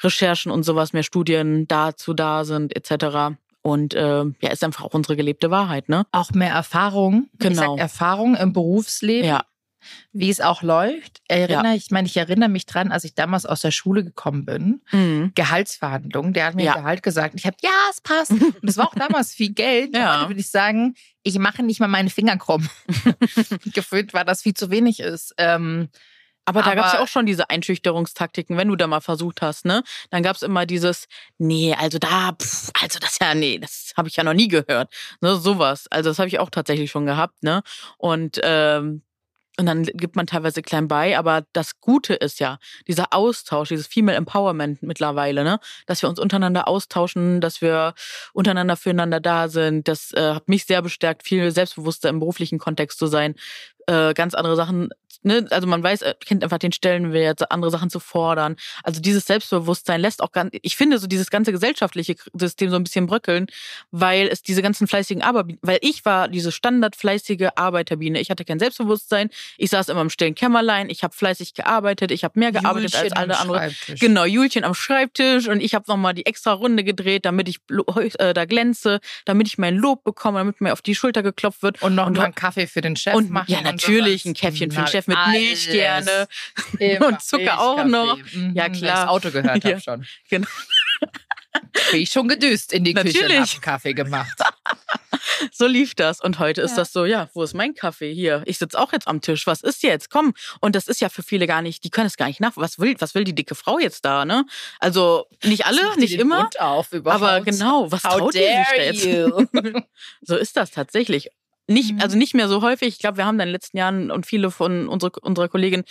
Speaker 1: Recherchen und sowas, mehr Studien dazu da sind, etc. Und äh, ja, ist einfach auch unsere gelebte Wahrheit, ne?
Speaker 2: Auch mehr Erfahrung.
Speaker 1: Genau. Ich sag
Speaker 2: Erfahrung im Berufsleben.
Speaker 1: Ja
Speaker 2: wie es auch läuft. Erinnere, ja. ich meine, ich erinnere mich dran, als ich damals aus der Schule gekommen bin, mhm. Gehaltsverhandlungen, der hat mir ja. Gehalt gesagt. Ich habe, ja, es passt. <laughs> Und es war auch damals viel Geld. Ja. Heute würde ich sagen, ich mache nicht mal meine Finger krumm. <laughs> Gefühlt war das viel zu wenig ist. Ähm,
Speaker 1: aber da gab es ja auch schon diese Einschüchterungstaktiken, wenn du da mal versucht hast, ne? Dann gab es immer dieses, nee, also da, pff, also das ja, nee, das habe ich ja noch nie gehört. Ne, sowas. Also das habe ich auch tatsächlich schon gehabt, ne? Und ähm, und dann gibt man teilweise klein bei, aber das Gute ist ja, dieser Austausch, dieses Female Empowerment mittlerweile, ne? Dass wir uns untereinander austauschen, dass wir untereinander füreinander da sind. Das äh, hat mich sehr bestärkt, viel selbstbewusster im beruflichen Kontext zu sein. äh, ganz andere Sachen ne, also man weiß, äh, kennt einfach den Stellenwert, andere Sachen zu fordern. Also dieses Selbstbewusstsein lässt auch ganz, ich finde so dieses ganze gesellschaftliche System so ein bisschen bröckeln, weil es diese ganzen fleißigen Arbeiter, weil ich war diese standardfleißige Arbeiterbiene. Ich hatte kein Selbstbewusstsein. Ich saß immer im stillen Kämmerlein. Ich habe fleißig gearbeitet. Ich habe mehr gearbeitet
Speaker 2: Julchen
Speaker 1: als alle anderen. Genau, Julchen am Schreibtisch und ich habe nochmal die extra Runde gedreht, damit ich äh, da glänze, damit ich mein Lob bekomme, damit mir auf die Schulter geklopft wird.
Speaker 2: Und noch und, einen Kaffee für den Chef
Speaker 1: und,
Speaker 2: machen.
Speaker 1: Ja, natürlich, ein Käffchen für den Chef mit Milch gerne <laughs> und Zucker auch noch.
Speaker 2: Mhm, ja, klar. Das Auto gehört <laughs> ja. schon.
Speaker 1: Genau.
Speaker 2: Bin ich schon gedüst in die
Speaker 1: Natürlich.
Speaker 2: Küche und Kaffee gemacht. <laughs>
Speaker 1: so lief das. Und heute ist das so, ja, wo ist mein Kaffee? Hier, ich sitze auch jetzt am Tisch. Was ist jetzt? Komm. Und das ist ja für viele gar nicht, die können es gar nicht nach. Was will, was will die dicke Frau jetzt da, ne? Also nicht alle, nicht immer.
Speaker 2: Mund auf überhaupt.
Speaker 1: Aber genau, was
Speaker 2: How
Speaker 1: traut die sich da jetzt? so ist das tatsächlich. Nicht, also nicht mehr so häufig. Ich glaube, wir haben in den letzten Jahren und viele von unserer, unserer Kolleginnen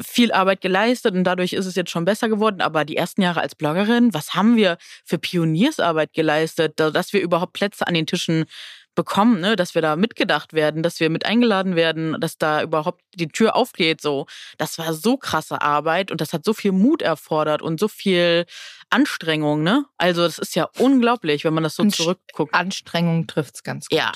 Speaker 1: viel Arbeit geleistet und dadurch ist es jetzt schon besser geworden. Aber die ersten Jahre als Bloggerin, was haben wir für Pioniersarbeit geleistet, dass wir überhaupt Plätze an den Tischen bekommen, ne? dass wir da mitgedacht werden, dass wir mit eingeladen werden, dass da überhaupt die Tür aufgeht. So, das war so krasse Arbeit und das hat so viel Mut erfordert und so viel Anstrengung. Ne? Also das ist ja unglaublich, wenn man das so zurückguckt.
Speaker 2: Anstrengung trifft's ganz gut.
Speaker 1: Ja,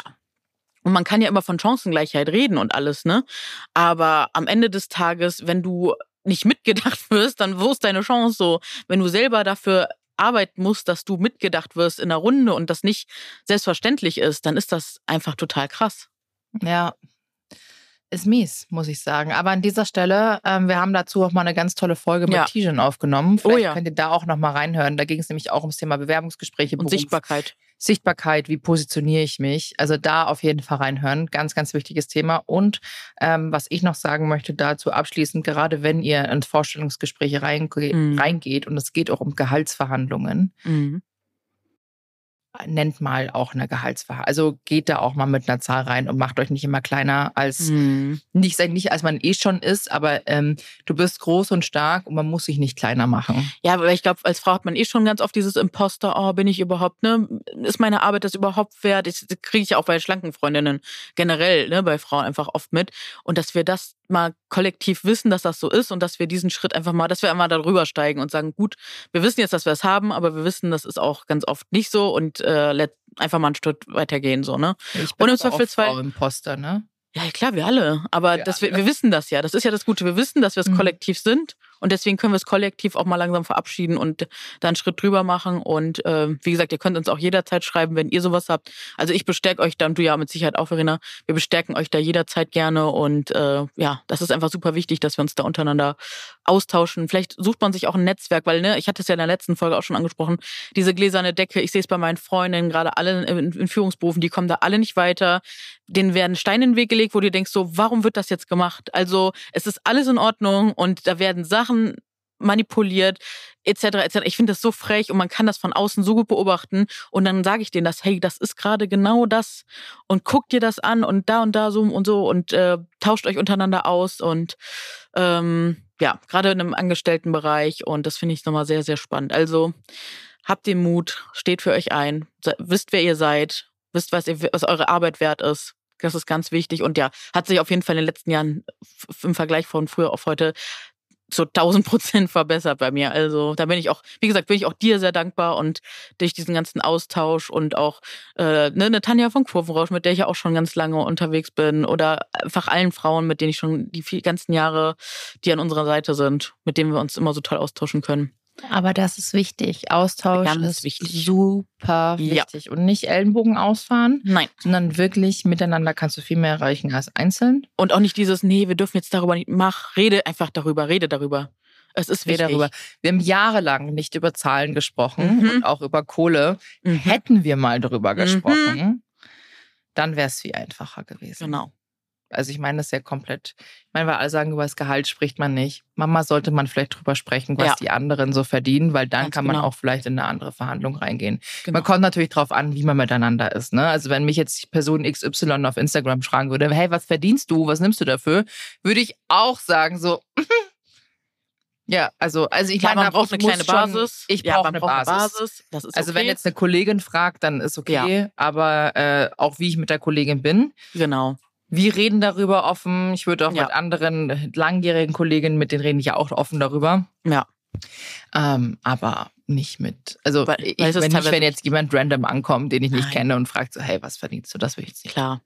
Speaker 1: und man kann ja immer von Chancengleichheit reden und alles, ne? Aber am Ende des Tages, wenn du nicht mitgedacht <laughs> wirst, dann wo ist deine Chance so? Wenn du selber dafür arbeiten musst, dass du mitgedacht wirst in der Runde und das nicht selbstverständlich ist, dann ist das einfach total krass.
Speaker 2: Ja, ist mies, muss ich sagen. Aber an dieser Stelle, ähm, wir haben dazu auch mal eine ganz tolle Folge mit ja. Tijan aufgenommen. Vielleicht oh ja. könnt ihr da auch noch mal reinhören. Da ging es nämlich auch ums Thema Bewerbungsgespräche.
Speaker 1: Und Beruf. Sichtbarkeit.
Speaker 2: Sichtbarkeit, wie positioniere ich mich? Also da auf jeden Fall reinhören. Ganz, ganz wichtiges Thema. Und ähm, was ich noch sagen möchte dazu abschließend, gerade wenn ihr in Vorstellungsgespräche reinge mhm. reingeht und es geht auch um Gehaltsverhandlungen, mhm nennt mal auch eine Gehaltsverhandlung. Also geht da auch mal mit einer Zahl rein und macht euch nicht immer kleiner als mhm. nicht, nicht als man eh schon ist, aber ähm, du bist groß und stark und man muss sich nicht kleiner machen.
Speaker 1: Ja, aber ich glaube, als Frau hat man eh schon ganz oft dieses Imposter, oh, bin ich überhaupt, ne? Ist meine Arbeit das überhaupt wert? Das kriege ich auch bei schlanken Freundinnen generell, ne, bei Frauen einfach oft mit. Und dass wir das mal kollektiv wissen, dass das so ist und dass wir diesen Schritt einfach mal, dass wir einmal darüber steigen und sagen, gut, wir wissen jetzt, dass wir es haben, aber wir wissen, das ist auch ganz oft nicht so und äh, einfach mal einen Schritt weitergehen, so, ne?
Speaker 2: Ich bin und im Zweifelsfall. Imposter, ne?
Speaker 1: Ja, klar, wir alle. Aber ja, das, wir, wir wissen das ja. Das ist ja das Gute. Wir wissen, dass wir es mhm. kollektiv sind und deswegen können wir es kollektiv auch mal langsam verabschieden und da einen Schritt drüber machen. Und äh, wie gesagt, ihr könnt uns auch jederzeit schreiben, wenn ihr sowas habt. Also ich bestärke euch dann, du ja mit Sicherheit auch, Verena, wir bestärken euch da jederzeit gerne. Und äh, ja, das ist einfach super wichtig, dass wir uns da untereinander austauschen. Vielleicht sucht man sich auch ein Netzwerk, weil, ne, ich hatte es ja in der letzten Folge auch schon angesprochen, diese gläserne Decke, ich sehe es bei meinen Freundinnen, gerade alle in, in Führungsberufen, die kommen da alle nicht weiter. Denen werden Steine in den Weg gelegt, wo du denkst, so, warum wird das jetzt gemacht? Also es ist alles in Ordnung und da werden Sachen manipuliert, etc. etc. Ich finde das so frech und man kann das von außen so gut beobachten und dann sage ich denen das, hey, das ist gerade genau das und guckt dir das an und da und da so und so und äh, tauscht euch untereinander aus und ähm, ja, gerade in einem Angestelltenbereich und das finde ich nochmal sehr, sehr spannend. Also habt den Mut, steht für euch ein, wisst, wer ihr seid, wisst, was, ihr, was eure Arbeit wert ist. Das ist ganz wichtig und ja, hat sich auf jeden Fall in den letzten Jahren im Vergleich von früher auf heute zu 1000 Prozent verbessert bei mir. Also da bin ich auch, wie gesagt, bin ich auch dir sehr dankbar und durch diesen ganzen Austausch und auch äh, ne, eine Tanja von Kurvenrausch, mit der ich ja auch schon ganz lange unterwegs bin oder einfach allen Frauen, mit denen ich schon die viel, ganzen Jahre, die an unserer Seite sind, mit denen wir uns immer so toll austauschen können.
Speaker 2: Aber das ist wichtig. Austausch Ganz ist wichtig. super wichtig. Ja. Und nicht Ellenbogen ausfahren.
Speaker 1: Nein.
Speaker 2: Sondern wirklich miteinander kannst du viel mehr erreichen als einzeln.
Speaker 1: Und auch nicht dieses, nee, wir dürfen jetzt darüber nicht, mach, rede einfach darüber, rede darüber. Es ist wichtig.
Speaker 2: darüber. Wir haben jahrelang nicht über Zahlen gesprochen mhm. und auch über Kohle. Mhm. Hätten wir mal darüber mhm. gesprochen, mhm. dann wäre es viel einfacher gewesen.
Speaker 1: Genau.
Speaker 2: Also ich meine das ist ja komplett, ich meine, weil alle sagen, über das Gehalt spricht man nicht. Mama sollte man vielleicht drüber sprechen, was ja. die anderen so verdienen, weil dann Ganz kann man genau. auch vielleicht in eine andere Verhandlung reingehen. Genau. Man kommt natürlich drauf an, wie man miteinander ist. Ne? Also wenn mich jetzt Person XY auf Instagram fragen würde, hey, was verdienst du, was nimmst du dafür, würde ich auch sagen so, <laughs> Ja, also, also ich
Speaker 1: meine, man braucht eine kleine Basis.
Speaker 2: ich brauche eine, Basis. eine Basis.
Speaker 1: Das ist
Speaker 2: also
Speaker 1: okay.
Speaker 2: wenn jetzt eine Kollegin fragt, dann ist okay. Ja. Aber äh, auch wie ich mit der Kollegin bin.
Speaker 1: Genau
Speaker 2: Wir reden darüber offen. Ich würde auch ja. mit anderen langjährigen Kolleginnen, mit denen reden ich ja auch offen darüber.
Speaker 1: Ja.
Speaker 2: Ähm, aber nicht mit. Also weil, ich, wenn, nicht, wenn jetzt jemand random ankommt, den ich nicht Nein. kenne und fragt so, hey, was verdienst du? Das will ich jetzt nicht.
Speaker 1: Klar.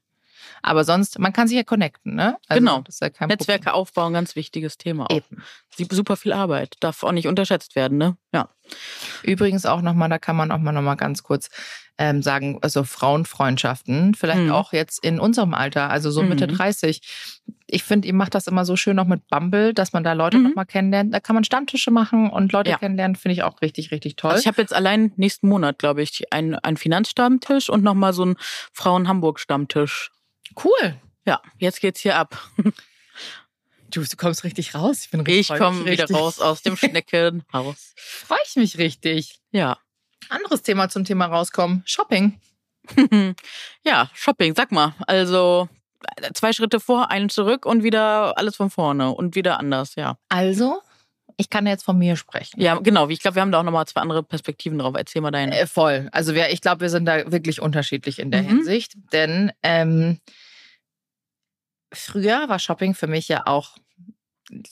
Speaker 2: Aber sonst, man kann sich ja connecten, ne?
Speaker 1: Also, genau. Ja Netzwerke Problem. aufbauen, ganz wichtiges Thema auch. Eben. Super viel Arbeit. Darf auch nicht unterschätzt werden, ne? Ja.
Speaker 2: Übrigens auch nochmal, da kann man auch mal nochmal ganz kurz ähm, sagen, also Frauenfreundschaften, vielleicht mhm. auch jetzt in unserem Alter, also so Mitte mhm. 30. Ich finde, ihr macht das immer so schön auch mit Bumble, dass man da Leute mhm. nochmal kennenlernt. Da kann man Stammtische machen und Leute ja. kennenlernen, finde ich auch richtig, richtig toll. Also
Speaker 1: ich habe jetzt allein nächsten Monat, glaube ich, einen, einen Finanzstammtisch und nochmal so einen Frauen-Hamburg-Stammtisch.
Speaker 2: Cool.
Speaker 1: Ja, jetzt geht's hier ab.
Speaker 2: Du, du kommst richtig raus. Ich bin richtig.
Speaker 1: Ich komme wieder raus aus dem <laughs> Schneckenhaus.
Speaker 2: Freue ich mich richtig.
Speaker 1: Ja.
Speaker 2: Anderes Thema zum Thema rauskommen. Shopping. <laughs>
Speaker 1: ja, Shopping, sag mal. Also zwei Schritte vor, einen zurück und wieder alles von vorne und wieder anders, ja.
Speaker 2: Also, ich kann jetzt von mir sprechen.
Speaker 1: Ja, genau. Ich glaube, wir haben da auch nochmal zwei andere Perspektiven drauf. Erzähl mal deine.
Speaker 2: Äh, voll. Also wir, ich glaube, wir sind da wirklich unterschiedlich in der mhm. Hinsicht. Denn ähm, früher war Shopping für mich ja auch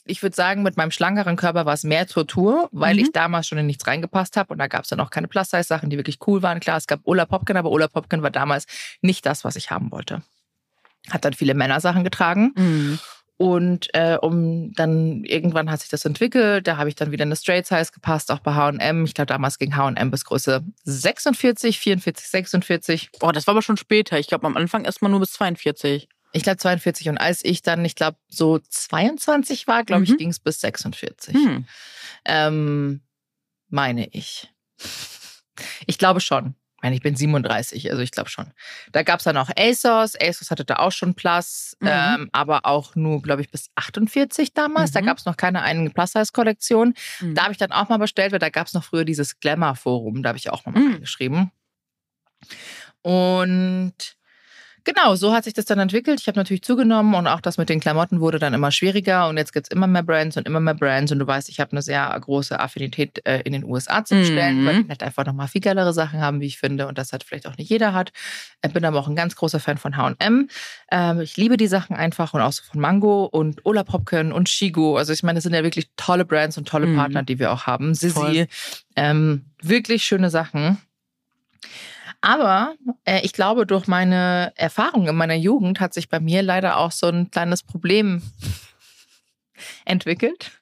Speaker 2: ich würde sagen, mit meinem schlankeren Körper war es mehr Tortur, weil mhm. ich damals schon in nichts reingepasst habe und da gab es dann auch keine Plus-Size-Sachen, die wirklich cool waren. Klar, es gab Ola Popkin, aber Ola Popkin war damals nicht das, was ich haben wollte. Hat dann viele Männersachen getragen. Mhm. Und äh, um dann irgendwann hat sich das entwickelt. Da habe ich dann wieder eine Straight Size gepasst, auch bei H&M. Ich glaube, damals ging H&M bis Größe 46, 44, 46.
Speaker 1: Oh, das war aber schon später. Ich glaube, am Anfang erstmal nur bis 42.
Speaker 2: Ich glaube 42. Und als ich dann, ich glaube, so 22 war, glaube mhm. ich, ging es bis 46. Mhm. Ähm, meine ich. Ich glaube schon. Ich meine, ich bin 37, also ich glaube schon. Da gab es dann auch ASOS. ASOS hatte da auch schon Plus, mhm. ähm, aber auch nur, glaube ich, bis 48 damals. Da mhm. gab es noch keine eigene Plus-Size-Kollektion. Mhm. Da habe ich dann auch mal bestellt, weil da gab es noch früher dieses Glamour-Forum. Da habe ich auch mal, mal mhm. geschrieben. Und Genau, so hat sich das dann entwickelt. Ich habe natürlich zugenommen und auch das mit den Klamotten wurde dann immer schwieriger und jetzt gibt es immer mehr Brands und immer mehr Brands und du weißt, ich habe eine sehr große Affinität äh, in den USA zu bestellen, mhm. weil die halt einfach nochmal viel geilere Sachen haben, wie ich finde und das hat vielleicht auch nicht jeder hat. Ich bin aber auch ein ganz großer Fan von H&M. Ähm, ich liebe die Sachen einfach und auch so von Mango und Ola Popken und Shigo. Also ich meine, das sind ja wirklich tolle Brands und tolle mhm. Partner, die wir auch haben. Sisi, ähm, wirklich schöne Sachen. Aber äh, ich glaube, durch meine Erfahrung in meiner Jugend hat sich bei mir leider auch so ein kleines Problem <laughs> entwickelt,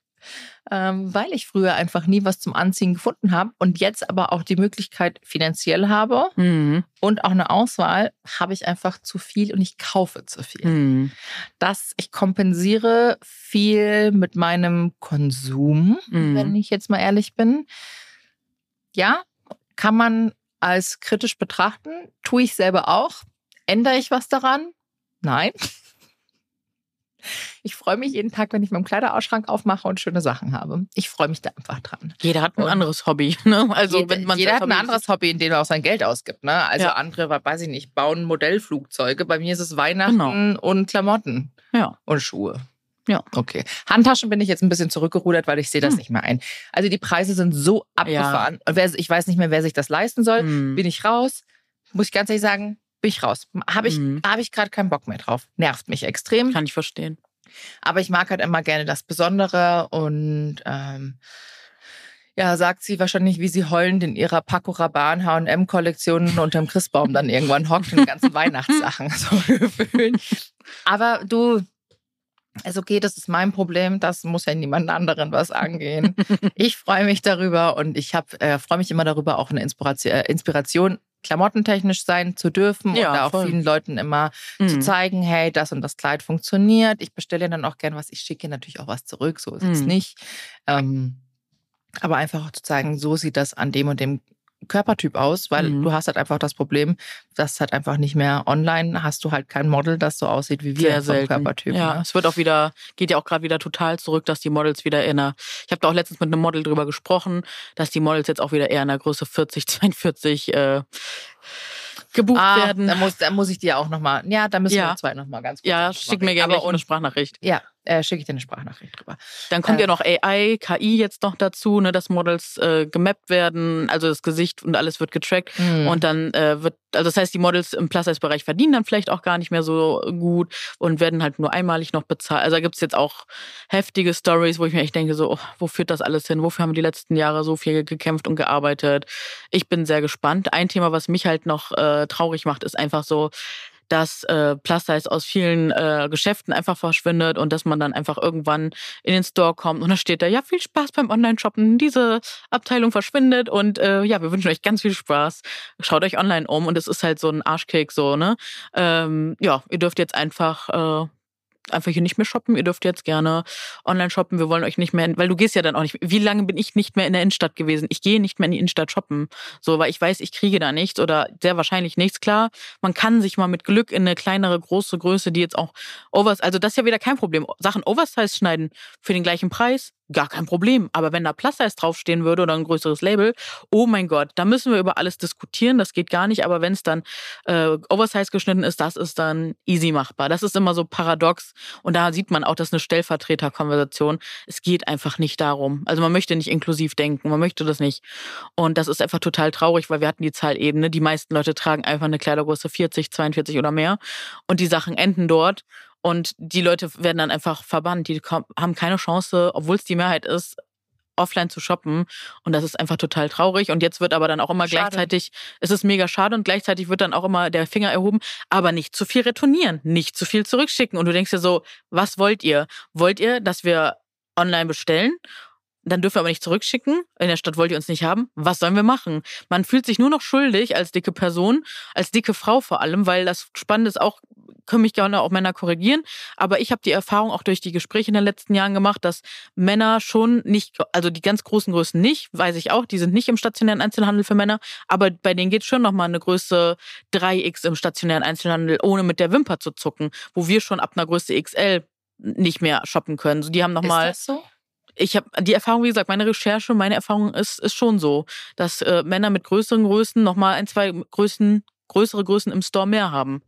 Speaker 2: ähm, weil ich früher einfach nie was zum Anziehen gefunden habe und jetzt aber auch die Möglichkeit finanziell habe mhm. und auch eine Auswahl, habe ich einfach zu viel und ich kaufe zu viel. Mhm. Das, ich kompensiere viel mit meinem Konsum, mhm. wenn ich jetzt mal ehrlich bin. Ja, kann man als kritisch betrachten. Tue ich selber auch. Ändere ich was daran? Nein. <laughs> Ich freue mich jeden Tag, wenn ich meinen Kleiderausschrank aufmache und schöne Sachen habe. Ich freue mich da einfach dran.
Speaker 1: Jeder hat ein anderes Hobby. <laughs> Ne?
Speaker 2: Also jeder, wenn man jeder hat ein anderes Hobby, in dem er auch sein Geld ausgibt. Ne? Also ja. andere, weiß ich nicht, bauen Modellflugzeuge. Bei mir ist es Weihnachten genau. und Klamotten
Speaker 1: ja.
Speaker 2: und Schuhe. Ja. Okay. Handtaschen bin ich jetzt ein bisschen zurückgerudert, weil ich sehe das hm. nicht mehr ein. Also die Preise sind so abgefahren. Ja. Wer, ich weiß nicht mehr, wer sich das leisten soll. Hm. Bin ich raus? Muss ich ganz ehrlich sagen, bin ich raus. Habe ich, hm. hab ich gerade keinen Bock mehr drauf. Nervt mich extrem.
Speaker 1: Kann ich verstehen.
Speaker 2: Aber ich mag halt immer gerne das Besondere und ähm, ja, sagt sie wahrscheinlich, wie sie heulend in ihrer Paco Rabanne H&M-Kollektion unterm Christbaum dann irgendwann hockt und ganzen <laughs> Weihnachtssachen so <laughs> gefühlt. Aber du, ist okay, das ist mein Problem, das muss ja niemand anderen was angehen. <laughs> ich freue mich darüber und ich äh, freue mich immer darüber, auch eine Inspiration, äh, Inspiration klamottentechnisch sein zu dürfen ja, und da auch voll. vielen Leuten immer mhm. zu zeigen, hey, das und das Kleid funktioniert. Ich bestelle dann auch gern was, ich schicke natürlich auch was zurück, so ist mhm. es nicht. Ähm, aber einfach auch zu zeigen, so sieht das an dem und dem Körpertyp aus, weil mhm. du hast halt einfach das Problem, dass halt einfach nicht mehr online hast du halt kein Model, das so aussieht wie wir
Speaker 1: Sehr vom Körpertyp. Ja, ne? es wird auch wieder, geht ja auch gerade wieder total zurück, dass die Models wieder in einer, ich habe da auch letztens mit einem Model drüber gesprochen, dass die Models jetzt auch wieder eher in der Größe 40, 42 <laughs> äh, gebucht ah, werden.
Speaker 2: Da muss, da muss ich dir auch nochmal, ja, da müssen ja. wir zwei nochmal ganz kurz.
Speaker 1: Ja, schick mir gerne eine Sprachnachricht.
Speaker 2: Ja, äh, schicke ich dir eine Sprachnachricht drüber.
Speaker 1: Dann kommt äh, ja noch AI, KI jetzt noch dazu, ne, dass Models äh, gemappt werden, also das Gesicht und alles wird getrackt mhm. und dann äh, wird, also das heißt, die Models im Plus-Size-Bereich verdienen dann vielleicht auch gar nicht mehr so gut und werden halt nur einmalig noch bezahlt. Also da gibt's jetzt auch heftige Stories, wo ich mir echt denke, so, oh, wo führt das alles hin? Wofür haben wir die letzten Jahre so viel gekämpft und gearbeitet? Ich bin sehr gespannt. Ein Thema, was mich halt noch äh, traurig macht, ist einfach so, dass äh, Plus-Size aus vielen äh, Geschäften einfach verschwindet und dass man dann einfach irgendwann in den Store kommt und da steht da, ja, viel Spaß beim Online-Shoppen, diese Abteilung verschwindet und äh, ja, wir wünschen euch ganz viel Spaß. Schaut euch online um und es ist halt so ein Arschcake so, ne? Ähm, ja, ihr dürft jetzt einfach äh, einfach hier nicht mehr shoppen. Ihr dürft jetzt gerne online shoppen. Wir wollen euch nicht mehr, weil du gehst ja dann auch nicht. Wie lange bin ich nicht mehr in der Innenstadt gewesen? Ich gehe nicht mehr in die Innenstadt shoppen. So, weil ich weiß, ich kriege da nichts oder sehr wahrscheinlich nichts. Klar, man kann sich mal mit Glück in eine kleinere, große Größe, die jetzt auch Overs, also das ist ja wieder kein Problem. Sachen Oversize schneiden für den gleichen Preis gar kein Problem. Aber wenn da Plus Size draufstehen würde oder ein größeres Label, oh mein Gott, da müssen wir über alles diskutieren. Das geht gar nicht. Aber wenn es dann äh, Oversize geschnitten ist, das ist dann easy machbar. Das ist immer so paradox. Und da sieht man auch, das ist eine Stellvertreterkonversation. Es geht einfach nicht darum. Also man möchte nicht inklusiv denken. Man möchte das nicht. Und das ist einfach total traurig, weil wir hatten die Zahlebene. Die meisten Leute tragen einfach eine Kleidergröße 40, 42 oder mehr. Und die Sachen enden dort. Und die Leute werden dann einfach verbannt. Die haben keine Chance, obwohl es die Mehrheit ist, offline zu shoppen. Und das ist einfach total traurig. Und jetzt wird aber dann auch immer schade. gleichzeitig, es ist mega schade und gleichzeitig wird dann auch immer der Finger erhoben, aber nicht zu viel retournieren, nicht zu viel zurückschicken. Und du denkst dir so, was wollt ihr? Wollt ihr, dass wir online bestellen? Dann dürfen wir aber nicht zurückschicken. In der Stadt wollt ihr uns nicht haben. Was sollen wir machen? Man fühlt sich nur noch schuldig als dicke Person, als dicke Frau vor allem, weil das Spannende ist auch, können mich gerne auch Männer korrigieren, aber ich habe die Erfahrung auch durch die Gespräche in den letzten Jahren gemacht, dass Männer schon nicht, also die ganz großen Größen nicht, weiß ich auch, die sind nicht im stationären Einzelhandel für Männer, aber bei denen geht schon nochmal eine Größe 3x im stationären Einzelhandel, ohne mit der Wimper zu zucken, wo wir schon ab einer Größe XL nicht mehr shoppen können. So, die haben nochmal.
Speaker 2: Ist das so?
Speaker 1: Ich habe die Erfahrung, wie gesagt, meine Recherche, meine Erfahrung ist, ist schon so, dass äh, Männer mit größeren Größen nochmal ein, zwei Größen, größere Größen im Store mehr haben.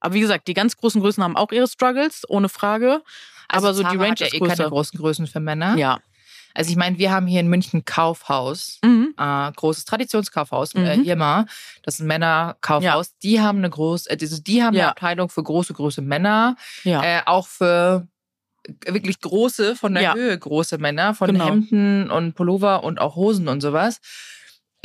Speaker 1: Aber wie gesagt, die ganz großen Größen haben auch ihre Struggles, ohne Frage.
Speaker 2: Also
Speaker 1: aber so
Speaker 2: Zara
Speaker 1: die Range
Speaker 2: hat ja
Speaker 1: ist
Speaker 2: eh
Speaker 1: größer.
Speaker 2: keine großen Größen für Männer.
Speaker 1: Ja.
Speaker 2: Also ich meine, wir haben hier in München Kaufhaus,
Speaker 1: Mhm.
Speaker 2: äh, großes Traditionskaufhaus,
Speaker 1: Mhm.
Speaker 2: äh, Irma, das ist ein Männerkaufhaus. Die haben eine große, äh, also die haben
Speaker 1: Ja.
Speaker 2: eine Abteilung für große, große Männer,
Speaker 1: Ja.
Speaker 2: äh, auch für wirklich große, von der
Speaker 1: Ja.
Speaker 2: Höhe große Männer, von
Speaker 1: Genau.
Speaker 2: Hemden und Pullover und auch Hosen und sowas.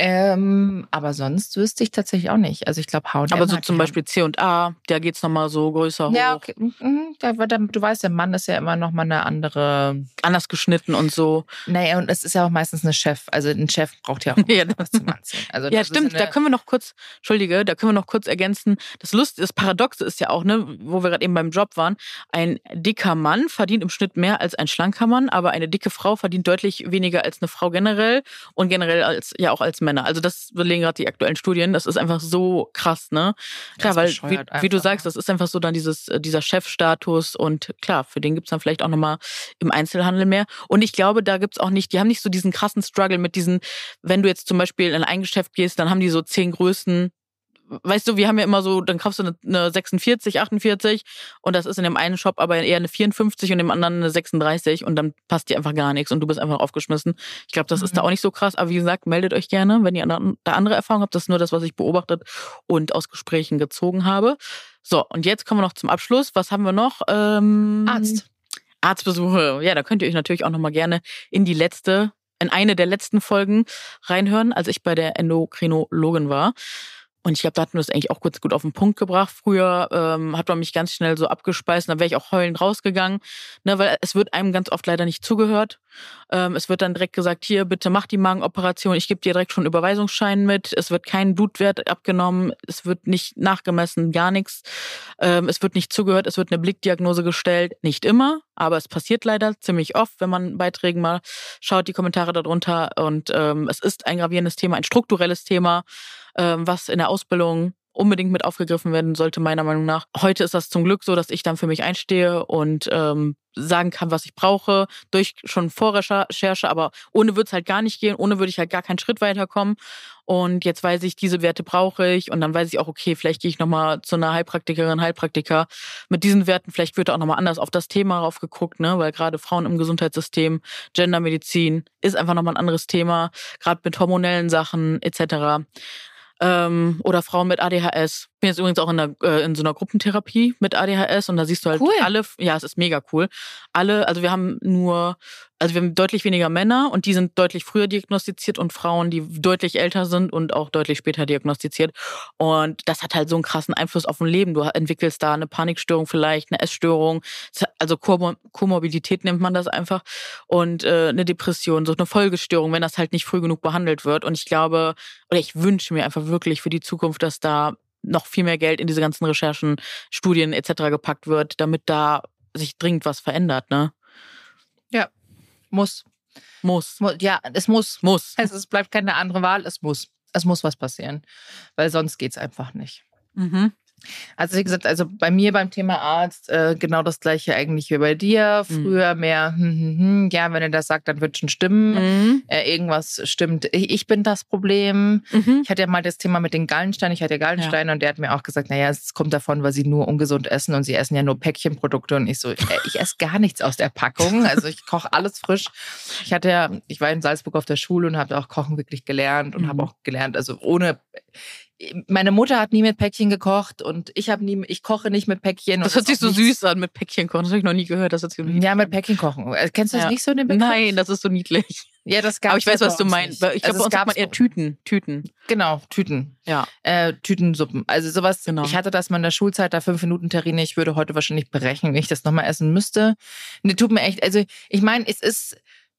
Speaker 2: Ähm, aber sonst wüsste ich tatsächlich auch nicht. Also ich glaube H&M
Speaker 1: aber so zum Beispiel C und A, da geht's nochmal so größer
Speaker 2: haben- Ja,
Speaker 1: hoch,
Speaker 2: okay. Mhm, da, dann- du weißt, der Mann ist ja immer noch mal eine andere.
Speaker 1: anders geschnitten und so.
Speaker 2: Naja, und es ist ja auch meistens eine Chef. Also ein Chef braucht ja auch <laughs>
Speaker 1: Ja,
Speaker 2: was zum Anziehen. Also
Speaker 1: Ja, stimmt. Da können wir noch kurz, Entschuldige, da können wir noch kurz ergänzen. Das Lust, das Paradoxe ist ja auch, ne, wo wir gerade eben beim Job waren. Ein dicker Mann verdient im Schnitt mehr als ein schlanker Mann, aber eine dicke Frau verdient deutlich weniger als eine Frau generell und generell als, ja auch als Männer. Also das belegen gerade die aktuellen Studien. Das ist einfach so krass, ne? Klar, weil, wie, wie du sagst, das ist einfach so dann dieses, äh, dieser Chefstatus und klar, für den gibt's dann vielleicht auch nochmal im Einzelhandel mehr. Und ich glaube, da gibt's auch nicht, die haben nicht so diesen krassen Struggle mit diesen, wenn du jetzt zum Beispiel in ein Geschäft gehst, dann haben die so zehn Größen. Weißt du, wir haben ja immer so, dann kaufst du eine, eine 46, 48 und das ist in dem einen Shop aber eher eine 54 und im anderen eine 36 und dann passt dir einfach gar nichts und du bist einfach aufgeschmissen. Ich glaube, das ist da
Speaker 2: Mhm.
Speaker 1: auch nicht so krass, aber wie gesagt, meldet euch gerne, wenn ihr da da andere Erfahrungen habt. Das ist nur das, was ich beobachtet und aus Gesprächen gezogen habe. So, und jetzt kommen wir noch zum Abschluss. Was haben wir noch? Ähm,
Speaker 2: Arzt.
Speaker 1: Arztbesuche. Ja, da könnt ihr euch natürlich auch nochmal gerne in die letzte, in eine der letzten Folgen reinhören, als ich bei der Endokrinologin war. Und ich glaube, da hatten wir es eigentlich auch kurz gut auf den Punkt gebracht. Früher ähm, hat man mich ganz schnell so abgespeist dann wäre ich auch heulend rausgegangen, ne, weil es wird einem ganz oft leider nicht zugehört. Ähm, es wird dann direkt gesagt, hier, bitte mach die Magenoperation, ich gebe dir direkt schon Überweisungsschein mit. Es wird kein Blutwert abgenommen, es wird nicht nachgemessen, gar nichts. Ähm, es wird nicht zugehört, es wird eine Blickdiagnose gestellt. Nicht immer, aber es passiert leider ziemlich oft, wenn man Beiträgen mal schaut, die Kommentare darunter. Und ähm, es ist ein gravierendes Thema, ein strukturelles Thema, ähm, was in der Ausbildung unbedingt mit aufgegriffen werden sollte, meiner Meinung nach. Heute ist das zum Glück so, dass ich dann für mich einstehe und ähm, sagen kann, was ich brauche, durch schon Vorrecherche, aber ohne würde es halt gar nicht gehen, ohne würde ich halt gar keinen Schritt weiterkommen. Und jetzt weiß ich, diese Werte brauche ich und dann weiß ich auch, okay, vielleicht gehe ich nochmal zu einer Heilpraktikerin, Heilpraktiker mit diesen Werten, vielleicht wird auch nochmal anders auf das Thema raufgeguckt, ne? weil gerade Frauen im Gesundheitssystem, Gendermedizin ist einfach nochmal ein anderes Thema, gerade mit hormonellen Sachen etc ähm, oder Frauen mit ADHS. Ich bin jetzt übrigens auch in, der, äh, in so einer Gruppentherapie mit ADHS und da siehst du halt cool. alle, ja, es ist mega cool. Alle, also wir haben nur, also wir haben deutlich weniger Männer und die sind deutlich früher diagnostiziert und Frauen, die deutlich älter sind und auch deutlich später diagnostiziert. Und das hat halt so einen krassen Einfluss auf ein Leben. Du entwickelst da eine Panikstörung vielleicht, eine Essstörung, also Komorbidität nennt man das einfach und äh, eine Depression, so eine Folgestörung, wenn das halt nicht früh genug behandelt wird. Und ich glaube, oder ich wünsche mir einfach wirklich für die Zukunft, dass da noch viel mehr Geld in diese ganzen Recherchen, Studien etc. gepackt wird, damit da sich dringend was verändert, ne?
Speaker 2: Ja, muss.
Speaker 1: Muss.
Speaker 2: Ja, es muss.
Speaker 1: Muss.
Speaker 2: Also es bleibt keine andere Wahl, es muss. Es muss was passieren, weil sonst geht es einfach nicht.
Speaker 1: Mhm.
Speaker 2: Also wie gesagt, also bei mir beim Thema Arzt äh, genau das gleiche eigentlich wie bei dir. Mhm. Früher mhm. mehr, hm, hm, hm, ja, wenn er das sagt, dann wird schon stimmen. Mhm. Äh, irgendwas stimmt. Ich, ich, bin das Problem. Mhm. Ich hatte ja mal das Thema mit den Gallensteinen. Ich hatte Gallensteine ja. und der hat mir auch gesagt, naja, es kommt davon, weil sie nur ungesund essen und sie essen ja nur Päckchenprodukte. Und ich so, äh, ich esse gar nichts aus der Packung. Also ich koche alles frisch. Ich hatte ja, ich war in Salzburg auf der Schule und habe auch Kochen wirklich gelernt und habe mhm. auch gelernt, also ohne meine Mutter hat nie mit Päckchen gekocht und ich habe nie, ich koche nicht mit Päckchen.
Speaker 1: Das hört sich so nichts. süß an mit Päckchen kochen. Das habe ich noch nie gehört. Das
Speaker 2: ja, mit Päckchen kochen. Äh, kennst du das ja. nicht so den
Speaker 1: Begriff? Nein, das ist so niedlich.
Speaker 2: Ja, das gab
Speaker 1: Aber ich weiß, was du meinst. Ich glaube, also bei uns man eher Tüten. Tüten.
Speaker 2: Genau, Tüten.
Speaker 1: Ja.
Speaker 2: Äh, Tütensuppen. Also sowas. Genau. Ich hatte das mal in der Schulzeit, da fünf Minuten Terrine. Ich würde heute wahrscheinlich berechnen, wenn ich das nochmal essen müsste. Ne, tut mir echt, also ich meine, es ist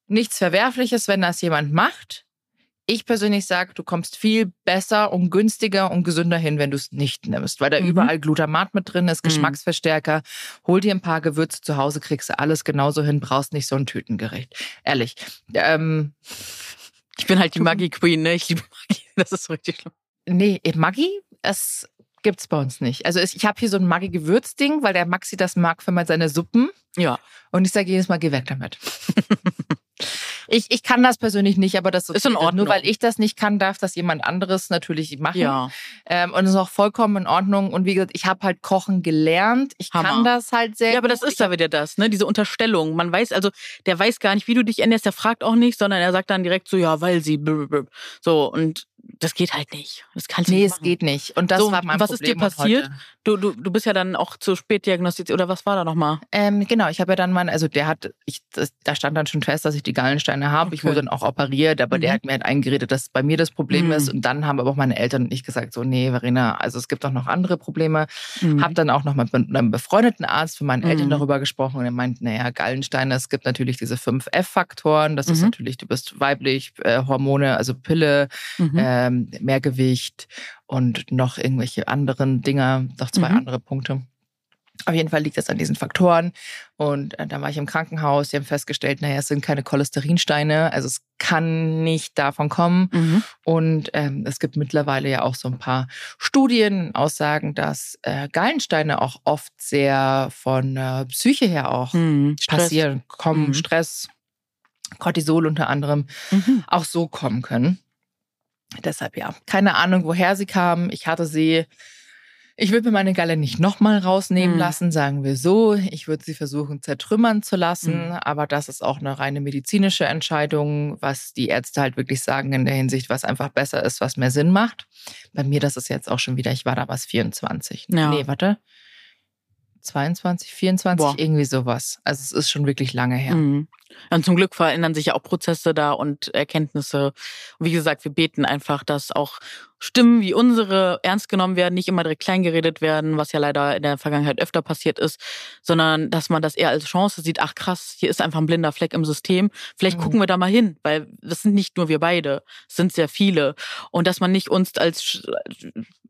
Speaker 2: nichts Verwerfliches, wenn das jemand macht. Ich persönlich sage, du kommst viel besser und günstiger und gesünder hin, wenn du es nicht nimmst, weil da mhm. überall Glutamat mit drin ist, mhm. Geschmacksverstärker. Mhm. Hol dir ein paar Gewürze zu Hause, kriegst du alles genauso hin, brauchst nicht so ein Tütengericht. Ehrlich. Ähm,
Speaker 1: ich bin halt die Maggie Queen, ne? Ich liebe Maggi. <laughs> Das ist richtig schlimm.
Speaker 2: Nee, Maggi, es gibt's bei uns nicht. Also ich habe hier so ein Maggi-Gewürzding, weil der Maxi das mag für mal seine Suppen.
Speaker 1: Ja.
Speaker 2: Und ich sage jedes Mal, geh weg damit. <laughs> Ich, ich kann das persönlich nicht, aber das
Speaker 1: ist in Ordnung.
Speaker 2: Nur weil ich das nicht kann, darf das jemand anderes natürlich machen.
Speaker 1: Ja.
Speaker 2: Ähm, und es ist auch vollkommen in Ordnung. Und wie gesagt, ich habe halt Kochen gelernt. Ich Hammer. kann das halt sehr.
Speaker 1: Ja, aber das ist da wieder das, ne? Diese Unterstellung. Man weiß also, der weiß gar nicht, wie du dich änderst. Der fragt auch nicht, sondern er sagt dann direkt so, ja, weil sie. So und das geht halt nicht. Das kannst du
Speaker 2: nee,
Speaker 1: nicht
Speaker 2: es geht nicht. Und das
Speaker 1: so,
Speaker 2: war mein
Speaker 1: was
Speaker 2: Problem.
Speaker 1: Was ist dir passiert? Du, du, du bist ja dann auch zu spät diagnostiziert. Oder was war da nochmal?
Speaker 2: Ähm, genau, ich habe ja dann mal, also der hat, ich, das, da stand dann schon fest, dass ich die Gallensteine habe. Okay. Ich wurde dann auch operiert, aber mhm. der hat mir halt eingeredet, dass bei mir das Problem mhm. ist. Und dann haben aber auch meine Eltern und ich gesagt, so, nee, Verena, also es gibt auch noch andere Probleme. Mhm. Habe dann auch noch mal mit einem befreundeten Arzt von meinen Eltern mhm. darüber gesprochen und er meint, naja, Gallensteine, es gibt natürlich diese fünf F-Faktoren. Das ist mhm. natürlich, du bist weiblich, äh, Hormone, also Pille, mhm. Ähm, mehr Gewicht und noch irgendwelche anderen Dinger, noch zwei mhm. andere Punkte. Auf jeden Fall liegt das an diesen Faktoren. Und äh, da war ich im Krankenhaus. Die haben festgestellt, naja, es sind keine Cholesterinsteine. Also es kann nicht davon kommen. Mhm. Und ähm, es gibt mittlerweile ja auch so ein paar Studien, Aussagen, dass äh, Gallensteine auch oft sehr von äh, Psyche her auch mhm. passieren, kommen, mhm. Stress, Cortisol unter anderem, mhm. auch so kommen können. Deshalb ja, keine Ahnung, woher sie kamen. Ich hatte sie. Ich würde mir meine Galle nicht nochmal rausnehmen mhm. lassen, sagen wir so. Ich würde sie versuchen zertrümmern zu lassen, mhm. aber das ist auch eine reine medizinische Entscheidung, was die Ärzte halt wirklich sagen in der Hinsicht, was einfach besser ist, was mehr Sinn macht. Bei mir, das ist jetzt auch schon wieder, ich war da was 24. Ja. Nee, warte. 22, 24, Boah. irgendwie sowas. Also es ist schon wirklich lange her.
Speaker 1: Mhm. Und zum Glück verändern sich ja auch Prozesse da und Erkenntnisse. Und wie gesagt, wir beten einfach, dass auch Stimmen wie unsere ernst genommen werden, nicht immer direkt kleingeredet werden, was ja leider in der Vergangenheit öfter passiert ist, sondern dass man das eher als Chance sieht, ach krass, hier ist einfach ein blinder Fleck im System, vielleicht mhm. gucken wir da mal hin, weil das sind nicht nur wir beide, es sind sehr viele. Und dass man nicht uns als,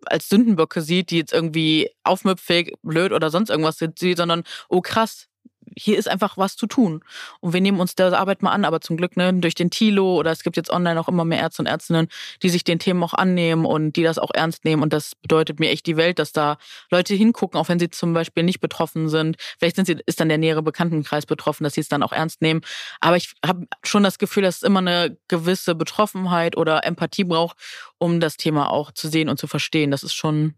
Speaker 1: als Sündenböcke sieht, die jetzt irgendwie aufmüpfig, blöd oder sonst irgendwas sind, sondern, oh krass, hier ist einfach was zu tun. Und wir nehmen uns der Arbeit mal an, aber zum Glück ne, durch den Tilo oder es gibt jetzt online auch immer mehr Ärzte und Ärztinnen, die sich den Themen auch annehmen und die das auch ernst nehmen. Und das bedeutet mir echt die Welt, dass da Leute hingucken, auch wenn sie zum Beispiel nicht betroffen sind. Vielleicht sind sie, ist dann der nähere Bekanntenkreis betroffen, dass sie es dann auch ernst nehmen. Aber ich habe schon das Gefühl, dass es immer eine gewisse Betroffenheit oder Empathie braucht, um das Thema auch zu sehen und zu verstehen. Das ist schon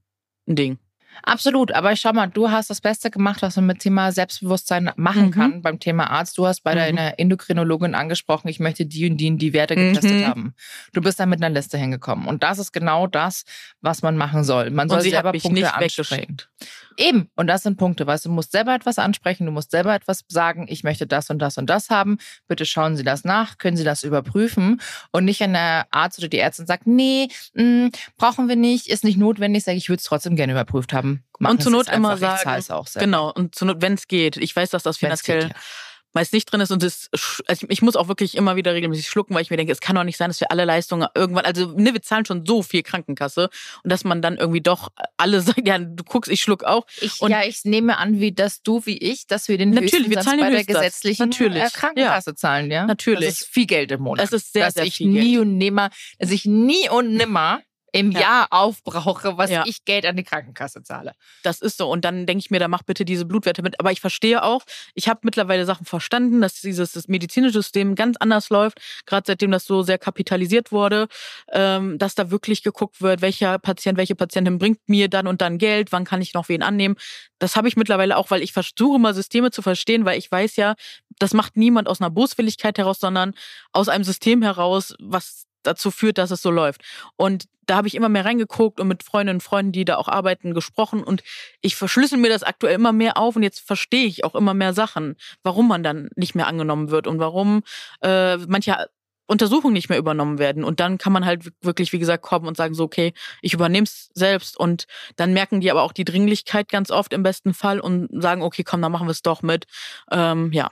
Speaker 1: ein Ding.
Speaker 2: Absolut, aber ich schau mal, du hast das Beste gemacht, was man mit Thema Selbstbewusstsein machen mhm. kann beim Thema Arzt. Du hast bei mhm. deiner Endokrinologin angesprochen, ich möchte die und die, die Werte getestet mhm. haben. Du bist da mit einer Liste hingekommen und das ist genau das, was man machen soll. Man soll selber Punkte ansprechen. Eben. Und das sind Punkte. Weißt du, du musst selber etwas ansprechen, du musst selber etwas sagen, ich möchte das und das und das haben. Bitte schauen Sie das nach, können Sie das überprüfen. Und nicht wenn der Arzt oder die Ärztin sagt, nee, mh, mm, brauchen wir nicht, ist nicht notwendig, sage ich, ich würde es trotzdem gerne überprüft haben.
Speaker 1: Machen und zur Not immer sagen, genau, und zur Not, wenn es geht. Ich weiß, dass das finanziell geht, ja meist nicht drin ist und es, also ich muss auch wirklich immer wieder regelmäßig schlucken, weil ich mir denke, es kann doch nicht sein, dass wir alle Leistungen irgendwann, also ne, wir zahlen schon so viel Krankenkasse und dass man dann irgendwie doch alle <laughs> sagt, ja, du guckst, ich schluck auch.
Speaker 2: Ich, und ja, ich nehme an, wie dass du wie ich, dass wir den natürlich, wir zahlen bei der gesetzlichen natürlich. Äh, Krankenkasse ja. zahlen, ja.
Speaker 1: Natürlich.
Speaker 2: Das ist viel Geld im Monat.
Speaker 1: Das ist sehr,
Speaker 2: dass
Speaker 1: sehr
Speaker 2: ich
Speaker 1: viel
Speaker 2: nie
Speaker 1: Geld.
Speaker 2: und nimmer, dass ich nie und nimmer im ja. Jahr aufbrauche, was ja. ich Geld an die Krankenkasse zahle.
Speaker 1: Das ist so. Und dann denke ich mir, da mach bitte diese Blutwerte mit. Aber ich verstehe auch, ich habe mittlerweile Sachen verstanden, dass dieses medizinische System ganz anders läuft, gerade seitdem das so sehr kapitalisiert wurde, ähm, dass da wirklich geguckt wird, welcher Patient, welche Patientin bringt mir dann und dann Geld, wann kann ich noch wen annehmen. Das habe ich mittlerweile auch, weil ich versuche mal Systeme zu verstehen, weil ich weiß ja, das macht niemand aus einer Boswilligkeit heraus, sondern aus einem System heraus, was dazu führt, dass es so läuft. Und da habe ich immer mehr reingeguckt und mit Freundinnen und Freunden, die da auch arbeiten, gesprochen und ich verschlüssel mir das aktuell immer mehr auf und jetzt verstehe ich auch immer mehr Sachen, warum man dann nicht mehr angenommen wird und warum äh, manche Untersuchungen nicht mehr übernommen werden. Und dann kann man halt wirklich, wie gesagt, kommen und sagen so, okay, ich übernehme es selbst. Und dann merken die aber auch die Dringlichkeit ganz oft im besten Fall und sagen, okay, komm, dann machen wir es doch mit. Ähm, ja,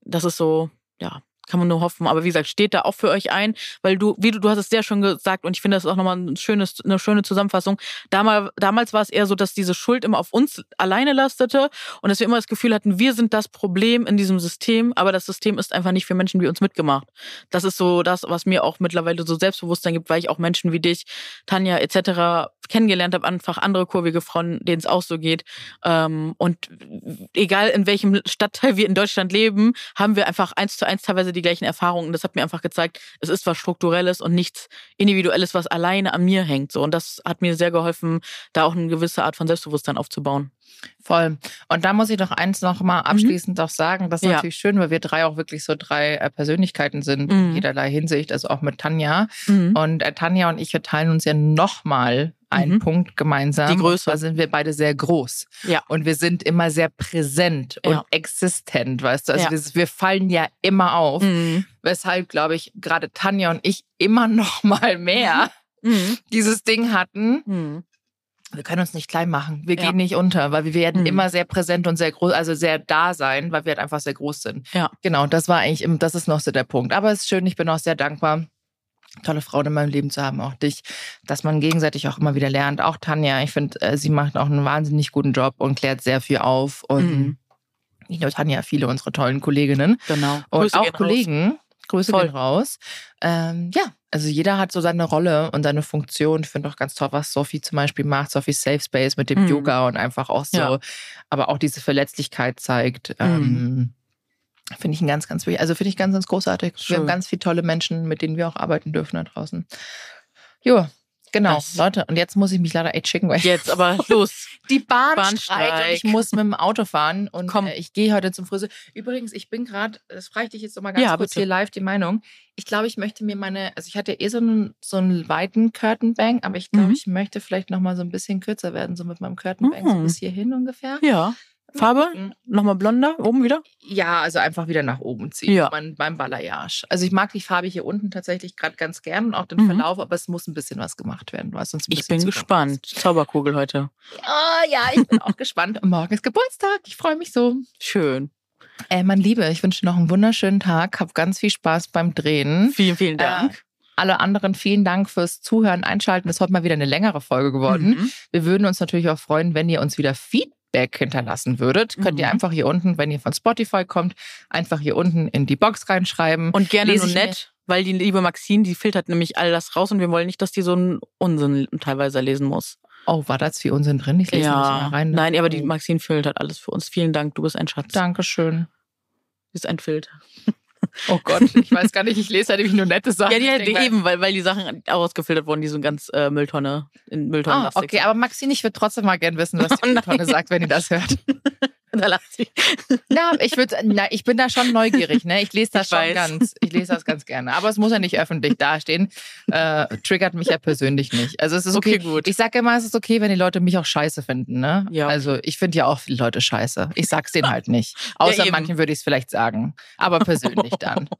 Speaker 1: das ist so, ja, kann man nur hoffen. Aber wie gesagt, steht da auch für euch ein, weil du, wie du, du hast es sehr schön gesagt und ich finde das ist auch nochmal ein schönes, eine schöne Zusammenfassung. Damals, damals war es eher so, dass diese Schuld immer auf uns alleine lastete und dass wir immer das Gefühl hatten, wir sind das Problem in diesem System, aber das System ist einfach nicht für Menschen wie uns mitgemacht. Das ist so das, was mir auch mittlerweile so Selbstbewusstsein gibt, weil ich auch Menschen wie dich, Tanja etc. kennengelernt habe, einfach andere kurvige Frauen, denen es auch so geht. Ähm, und egal in welchem Stadtteil wir in Deutschland leben, haben wir einfach eins zu eins teilweise die gleichen Erfahrungen. Das hat mir einfach gezeigt, es ist was Strukturelles und nichts Individuelles, was alleine an mir hängt. So. Und das hat mir sehr geholfen, da auch eine gewisse Art von Selbstbewusstsein aufzubauen.
Speaker 2: Voll. Und da muss ich noch eins noch mal mhm. abschließend mhm. auch sagen. Das ist ja. natürlich schön, weil wir drei auch wirklich so drei äh, Persönlichkeiten sind mhm. in jederlei Hinsicht, also auch mit Tanja. Mhm. Und äh, Tanja und ich, wir teilen uns ja nochmal einen mhm. Punkt gemeinsam.
Speaker 1: Die Größe.
Speaker 2: Da sind wir beide sehr groß.
Speaker 1: Ja.
Speaker 2: Und wir sind immer sehr präsent und ja. existent, weißt du? Also ja. wir, wir, fallen ja immer auf. Mhm. Weshalb, glaube ich, gerade Tanja und ich immer noch mal mehr mhm. dieses Ding hatten. Wir können uns nicht klein machen. Wir ja. gehen nicht unter, weil wir werden mhm. immer sehr präsent und sehr groß, also sehr da sein, weil wir halt einfach sehr groß sind.
Speaker 1: Ja.
Speaker 2: Genau, das war eigentlich, das ist noch so der Punkt. Aber es ist schön, ich bin auch sehr dankbar tolle Frauen in meinem Leben zu haben, auch dich, dass man gegenseitig auch immer wieder lernt. Auch Tanja, ich finde, äh, sie macht auch einen wahnsinnig guten Job und klärt sehr viel auf. Und mhm. nicht nur Tanja, viele unserer tollen Kolleginnen.
Speaker 1: Genau.
Speaker 2: Und Grüße auch Kollegen. Raus. Grüße Voll. gehen raus. Ähm, ja, also jeder hat so seine Rolle und seine Funktion. Ich finde auch ganz toll, was Sophie zum Beispiel macht. Sophie Safe Space mit dem mhm. Yoga und einfach auch so, ja. aber auch diese Verletzlichkeit zeigt. Mhm. Ähm, Finde ich ein ganz, ganz wichtig. Also finde ich ganz, ganz großartig. Schön. Wir haben ganz viele tolle Menschen, mit denen wir auch arbeiten dürfen da draußen. Jo, genau. Das Leute, und jetzt muss ich mich leider echt schicken. Weil
Speaker 1: jetzt <laughs> aber los.
Speaker 2: Die Bahn Bahnstreik. streikt und ich muss mit dem Auto fahren und Komm. Äh, ich gehe heute zum Friseur. Übrigens, ich bin gerade, das frage ich dich jetzt nochmal ganz ja, kurz bitte. hier live die Meinung. Ich glaube, ich möchte mir meine, also ich hatte eh so einen, so einen weiten Curtain aber ich glaube, mhm. ich möchte vielleicht nochmal so ein bisschen kürzer werden, so mit meinem Curtain mhm. so bis hierhin ungefähr.
Speaker 1: Ja. Farbe? Mhm. Nochmal blonder? Oben wieder?
Speaker 2: Ja, also einfach wieder nach oben ziehen. Ja. Beim, beim Balayage. Also ich mag die Farbe hier unten tatsächlich gerade ganz gern und auch den mhm. Verlauf, aber es muss ein bisschen was gemacht werden. Du hast uns
Speaker 1: ich bin gespannt. Ist. Zauberkugel heute. <laughs>
Speaker 2: Oh, ja, ich bin auch gespannt. morgen ist Geburtstag. Ich freue mich so.
Speaker 1: Schön.
Speaker 2: Äh, mein Liebe, ich wünsche dir noch einen wunderschönen Tag. Hab ganz viel Spaß beim Drehen.
Speaker 1: Vielen, vielen Dank. Äh,
Speaker 2: alle anderen vielen Dank fürs Zuhören, Einschalten. Das ist heute mal wieder eine längere Folge geworden. Mhm. Wir würden uns natürlich auch freuen, wenn ihr uns wieder Feedback Feedback hinterlassen würdet, könnt mhm. ihr einfach hier unten, wenn ihr von Spotify kommt, einfach hier unten in die Box reinschreiben.
Speaker 1: Und gerne nur nett, weil die liebe Maxine, die filtert nämlich all das raus und wir wollen nicht, dass die so einen Unsinn teilweise lesen muss.
Speaker 2: Oh, war das viel Unsinn drin? Ich lese ja. nicht mal rein.
Speaker 1: Nein, aber die Maxine filtert alles für uns. Vielen Dank, du bist ein Schatz.
Speaker 2: Dankeschön.
Speaker 1: Du bist ein Filter.
Speaker 2: Oh Gott, <laughs> ich weiß gar nicht, ich lese halt nämlich nur nette Sachen.
Speaker 1: Ja, die, die eben, weil, weil die Sachen ausgefiltert wurden, die so ganz äh, Mülltonne in Mülltonnen.
Speaker 2: Ah, okay, aber Maxine, ich würde trotzdem mal gern wissen, was die <laughs> oh, Mülltonne sagt, wenn ihr das hört. <laughs> <laughs> da lacht sie. Na, ich würde, na, ich bin da schon neugierig, ne? Ich lese das ich schon weiß. ganz, ich lese das ganz gerne. Aber es muss ja nicht öffentlich dastehen. Äh, triggert mich ja persönlich nicht. Also es ist okay. okay gut. Ich sage immer, es ist okay, wenn die Leute mich auch scheiße finden, ne? Ja. Also ich finde ja auch viele Leute scheiße. Ich sag's denen halt nicht. Außer ja, manchen würde ich es vielleicht sagen. Aber persönlich dann. <laughs>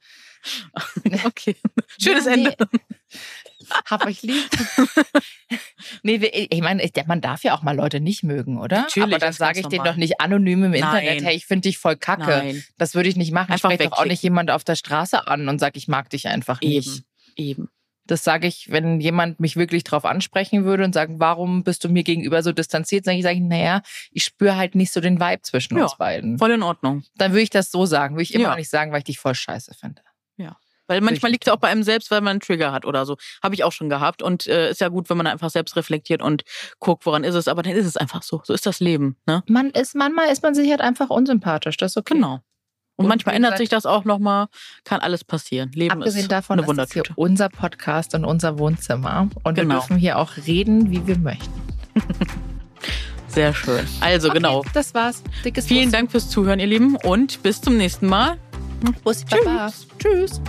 Speaker 1: Okay. Schönes ja, nee. Ende.
Speaker 2: Hab euch lieb. <laughs> nee, ich meine, man darf ja auch mal Leute nicht mögen, oder?
Speaker 1: Natürlich.
Speaker 2: Aber dann sage ich denen doch nicht anonym im Nein. Internet, hey, ich finde dich voll kacke. Nein. Das würde ich nicht machen. Einfach ich spreche doch auch nicht jemand auf der Straße an und sage, ich mag dich einfach nicht.
Speaker 1: Eben. Eben.
Speaker 2: Das sage ich, wenn jemand mich wirklich drauf ansprechen würde und sagen, warum bist du mir gegenüber so distanziert, sage ich, sag ich, naja, ich spüre halt nicht so den Vibe zwischen ja, uns beiden.
Speaker 1: Voll in Ordnung.
Speaker 2: Dann würde ich das so sagen, würde ich immer ja. nicht sagen, weil ich dich voll scheiße finde.
Speaker 1: Weil manchmal liegt es auch bei einem selbst, weil man einen Trigger hat oder so. Habe ich auch schon gehabt. Und äh, ist ja gut, wenn man einfach selbst reflektiert und guckt, woran ist es. Aber dann ist es einfach so. So ist das Leben. Ne?
Speaker 2: Man ist, manchmal ist man sich halt einfach unsympathisch. Das ist okay.
Speaker 1: Genau. Und, und manchmal ändert sich das auch nochmal. Kann alles passieren. Leben
Speaker 2: Abgesehen
Speaker 1: ist
Speaker 2: davon,
Speaker 1: eine Wundertüte.
Speaker 2: Das ist hier unser Podcast und unser Wohnzimmer. Und genau. wir dürfen hier auch reden, wie wir möchten. <laughs>
Speaker 1: Sehr schön. Also okay, genau.
Speaker 2: Das war's.
Speaker 1: Dickes Vielen Bus. Dank fürs Zuhören, ihr Lieben. Und bis zum nächsten Mal.
Speaker 2: Bussi, Baba.
Speaker 1: Tschüss. Tschüss.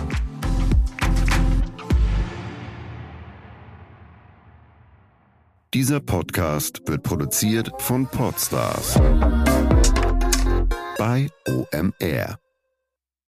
Speaker 3: Dieser Podcast wird produziert von Podstars bei OMR.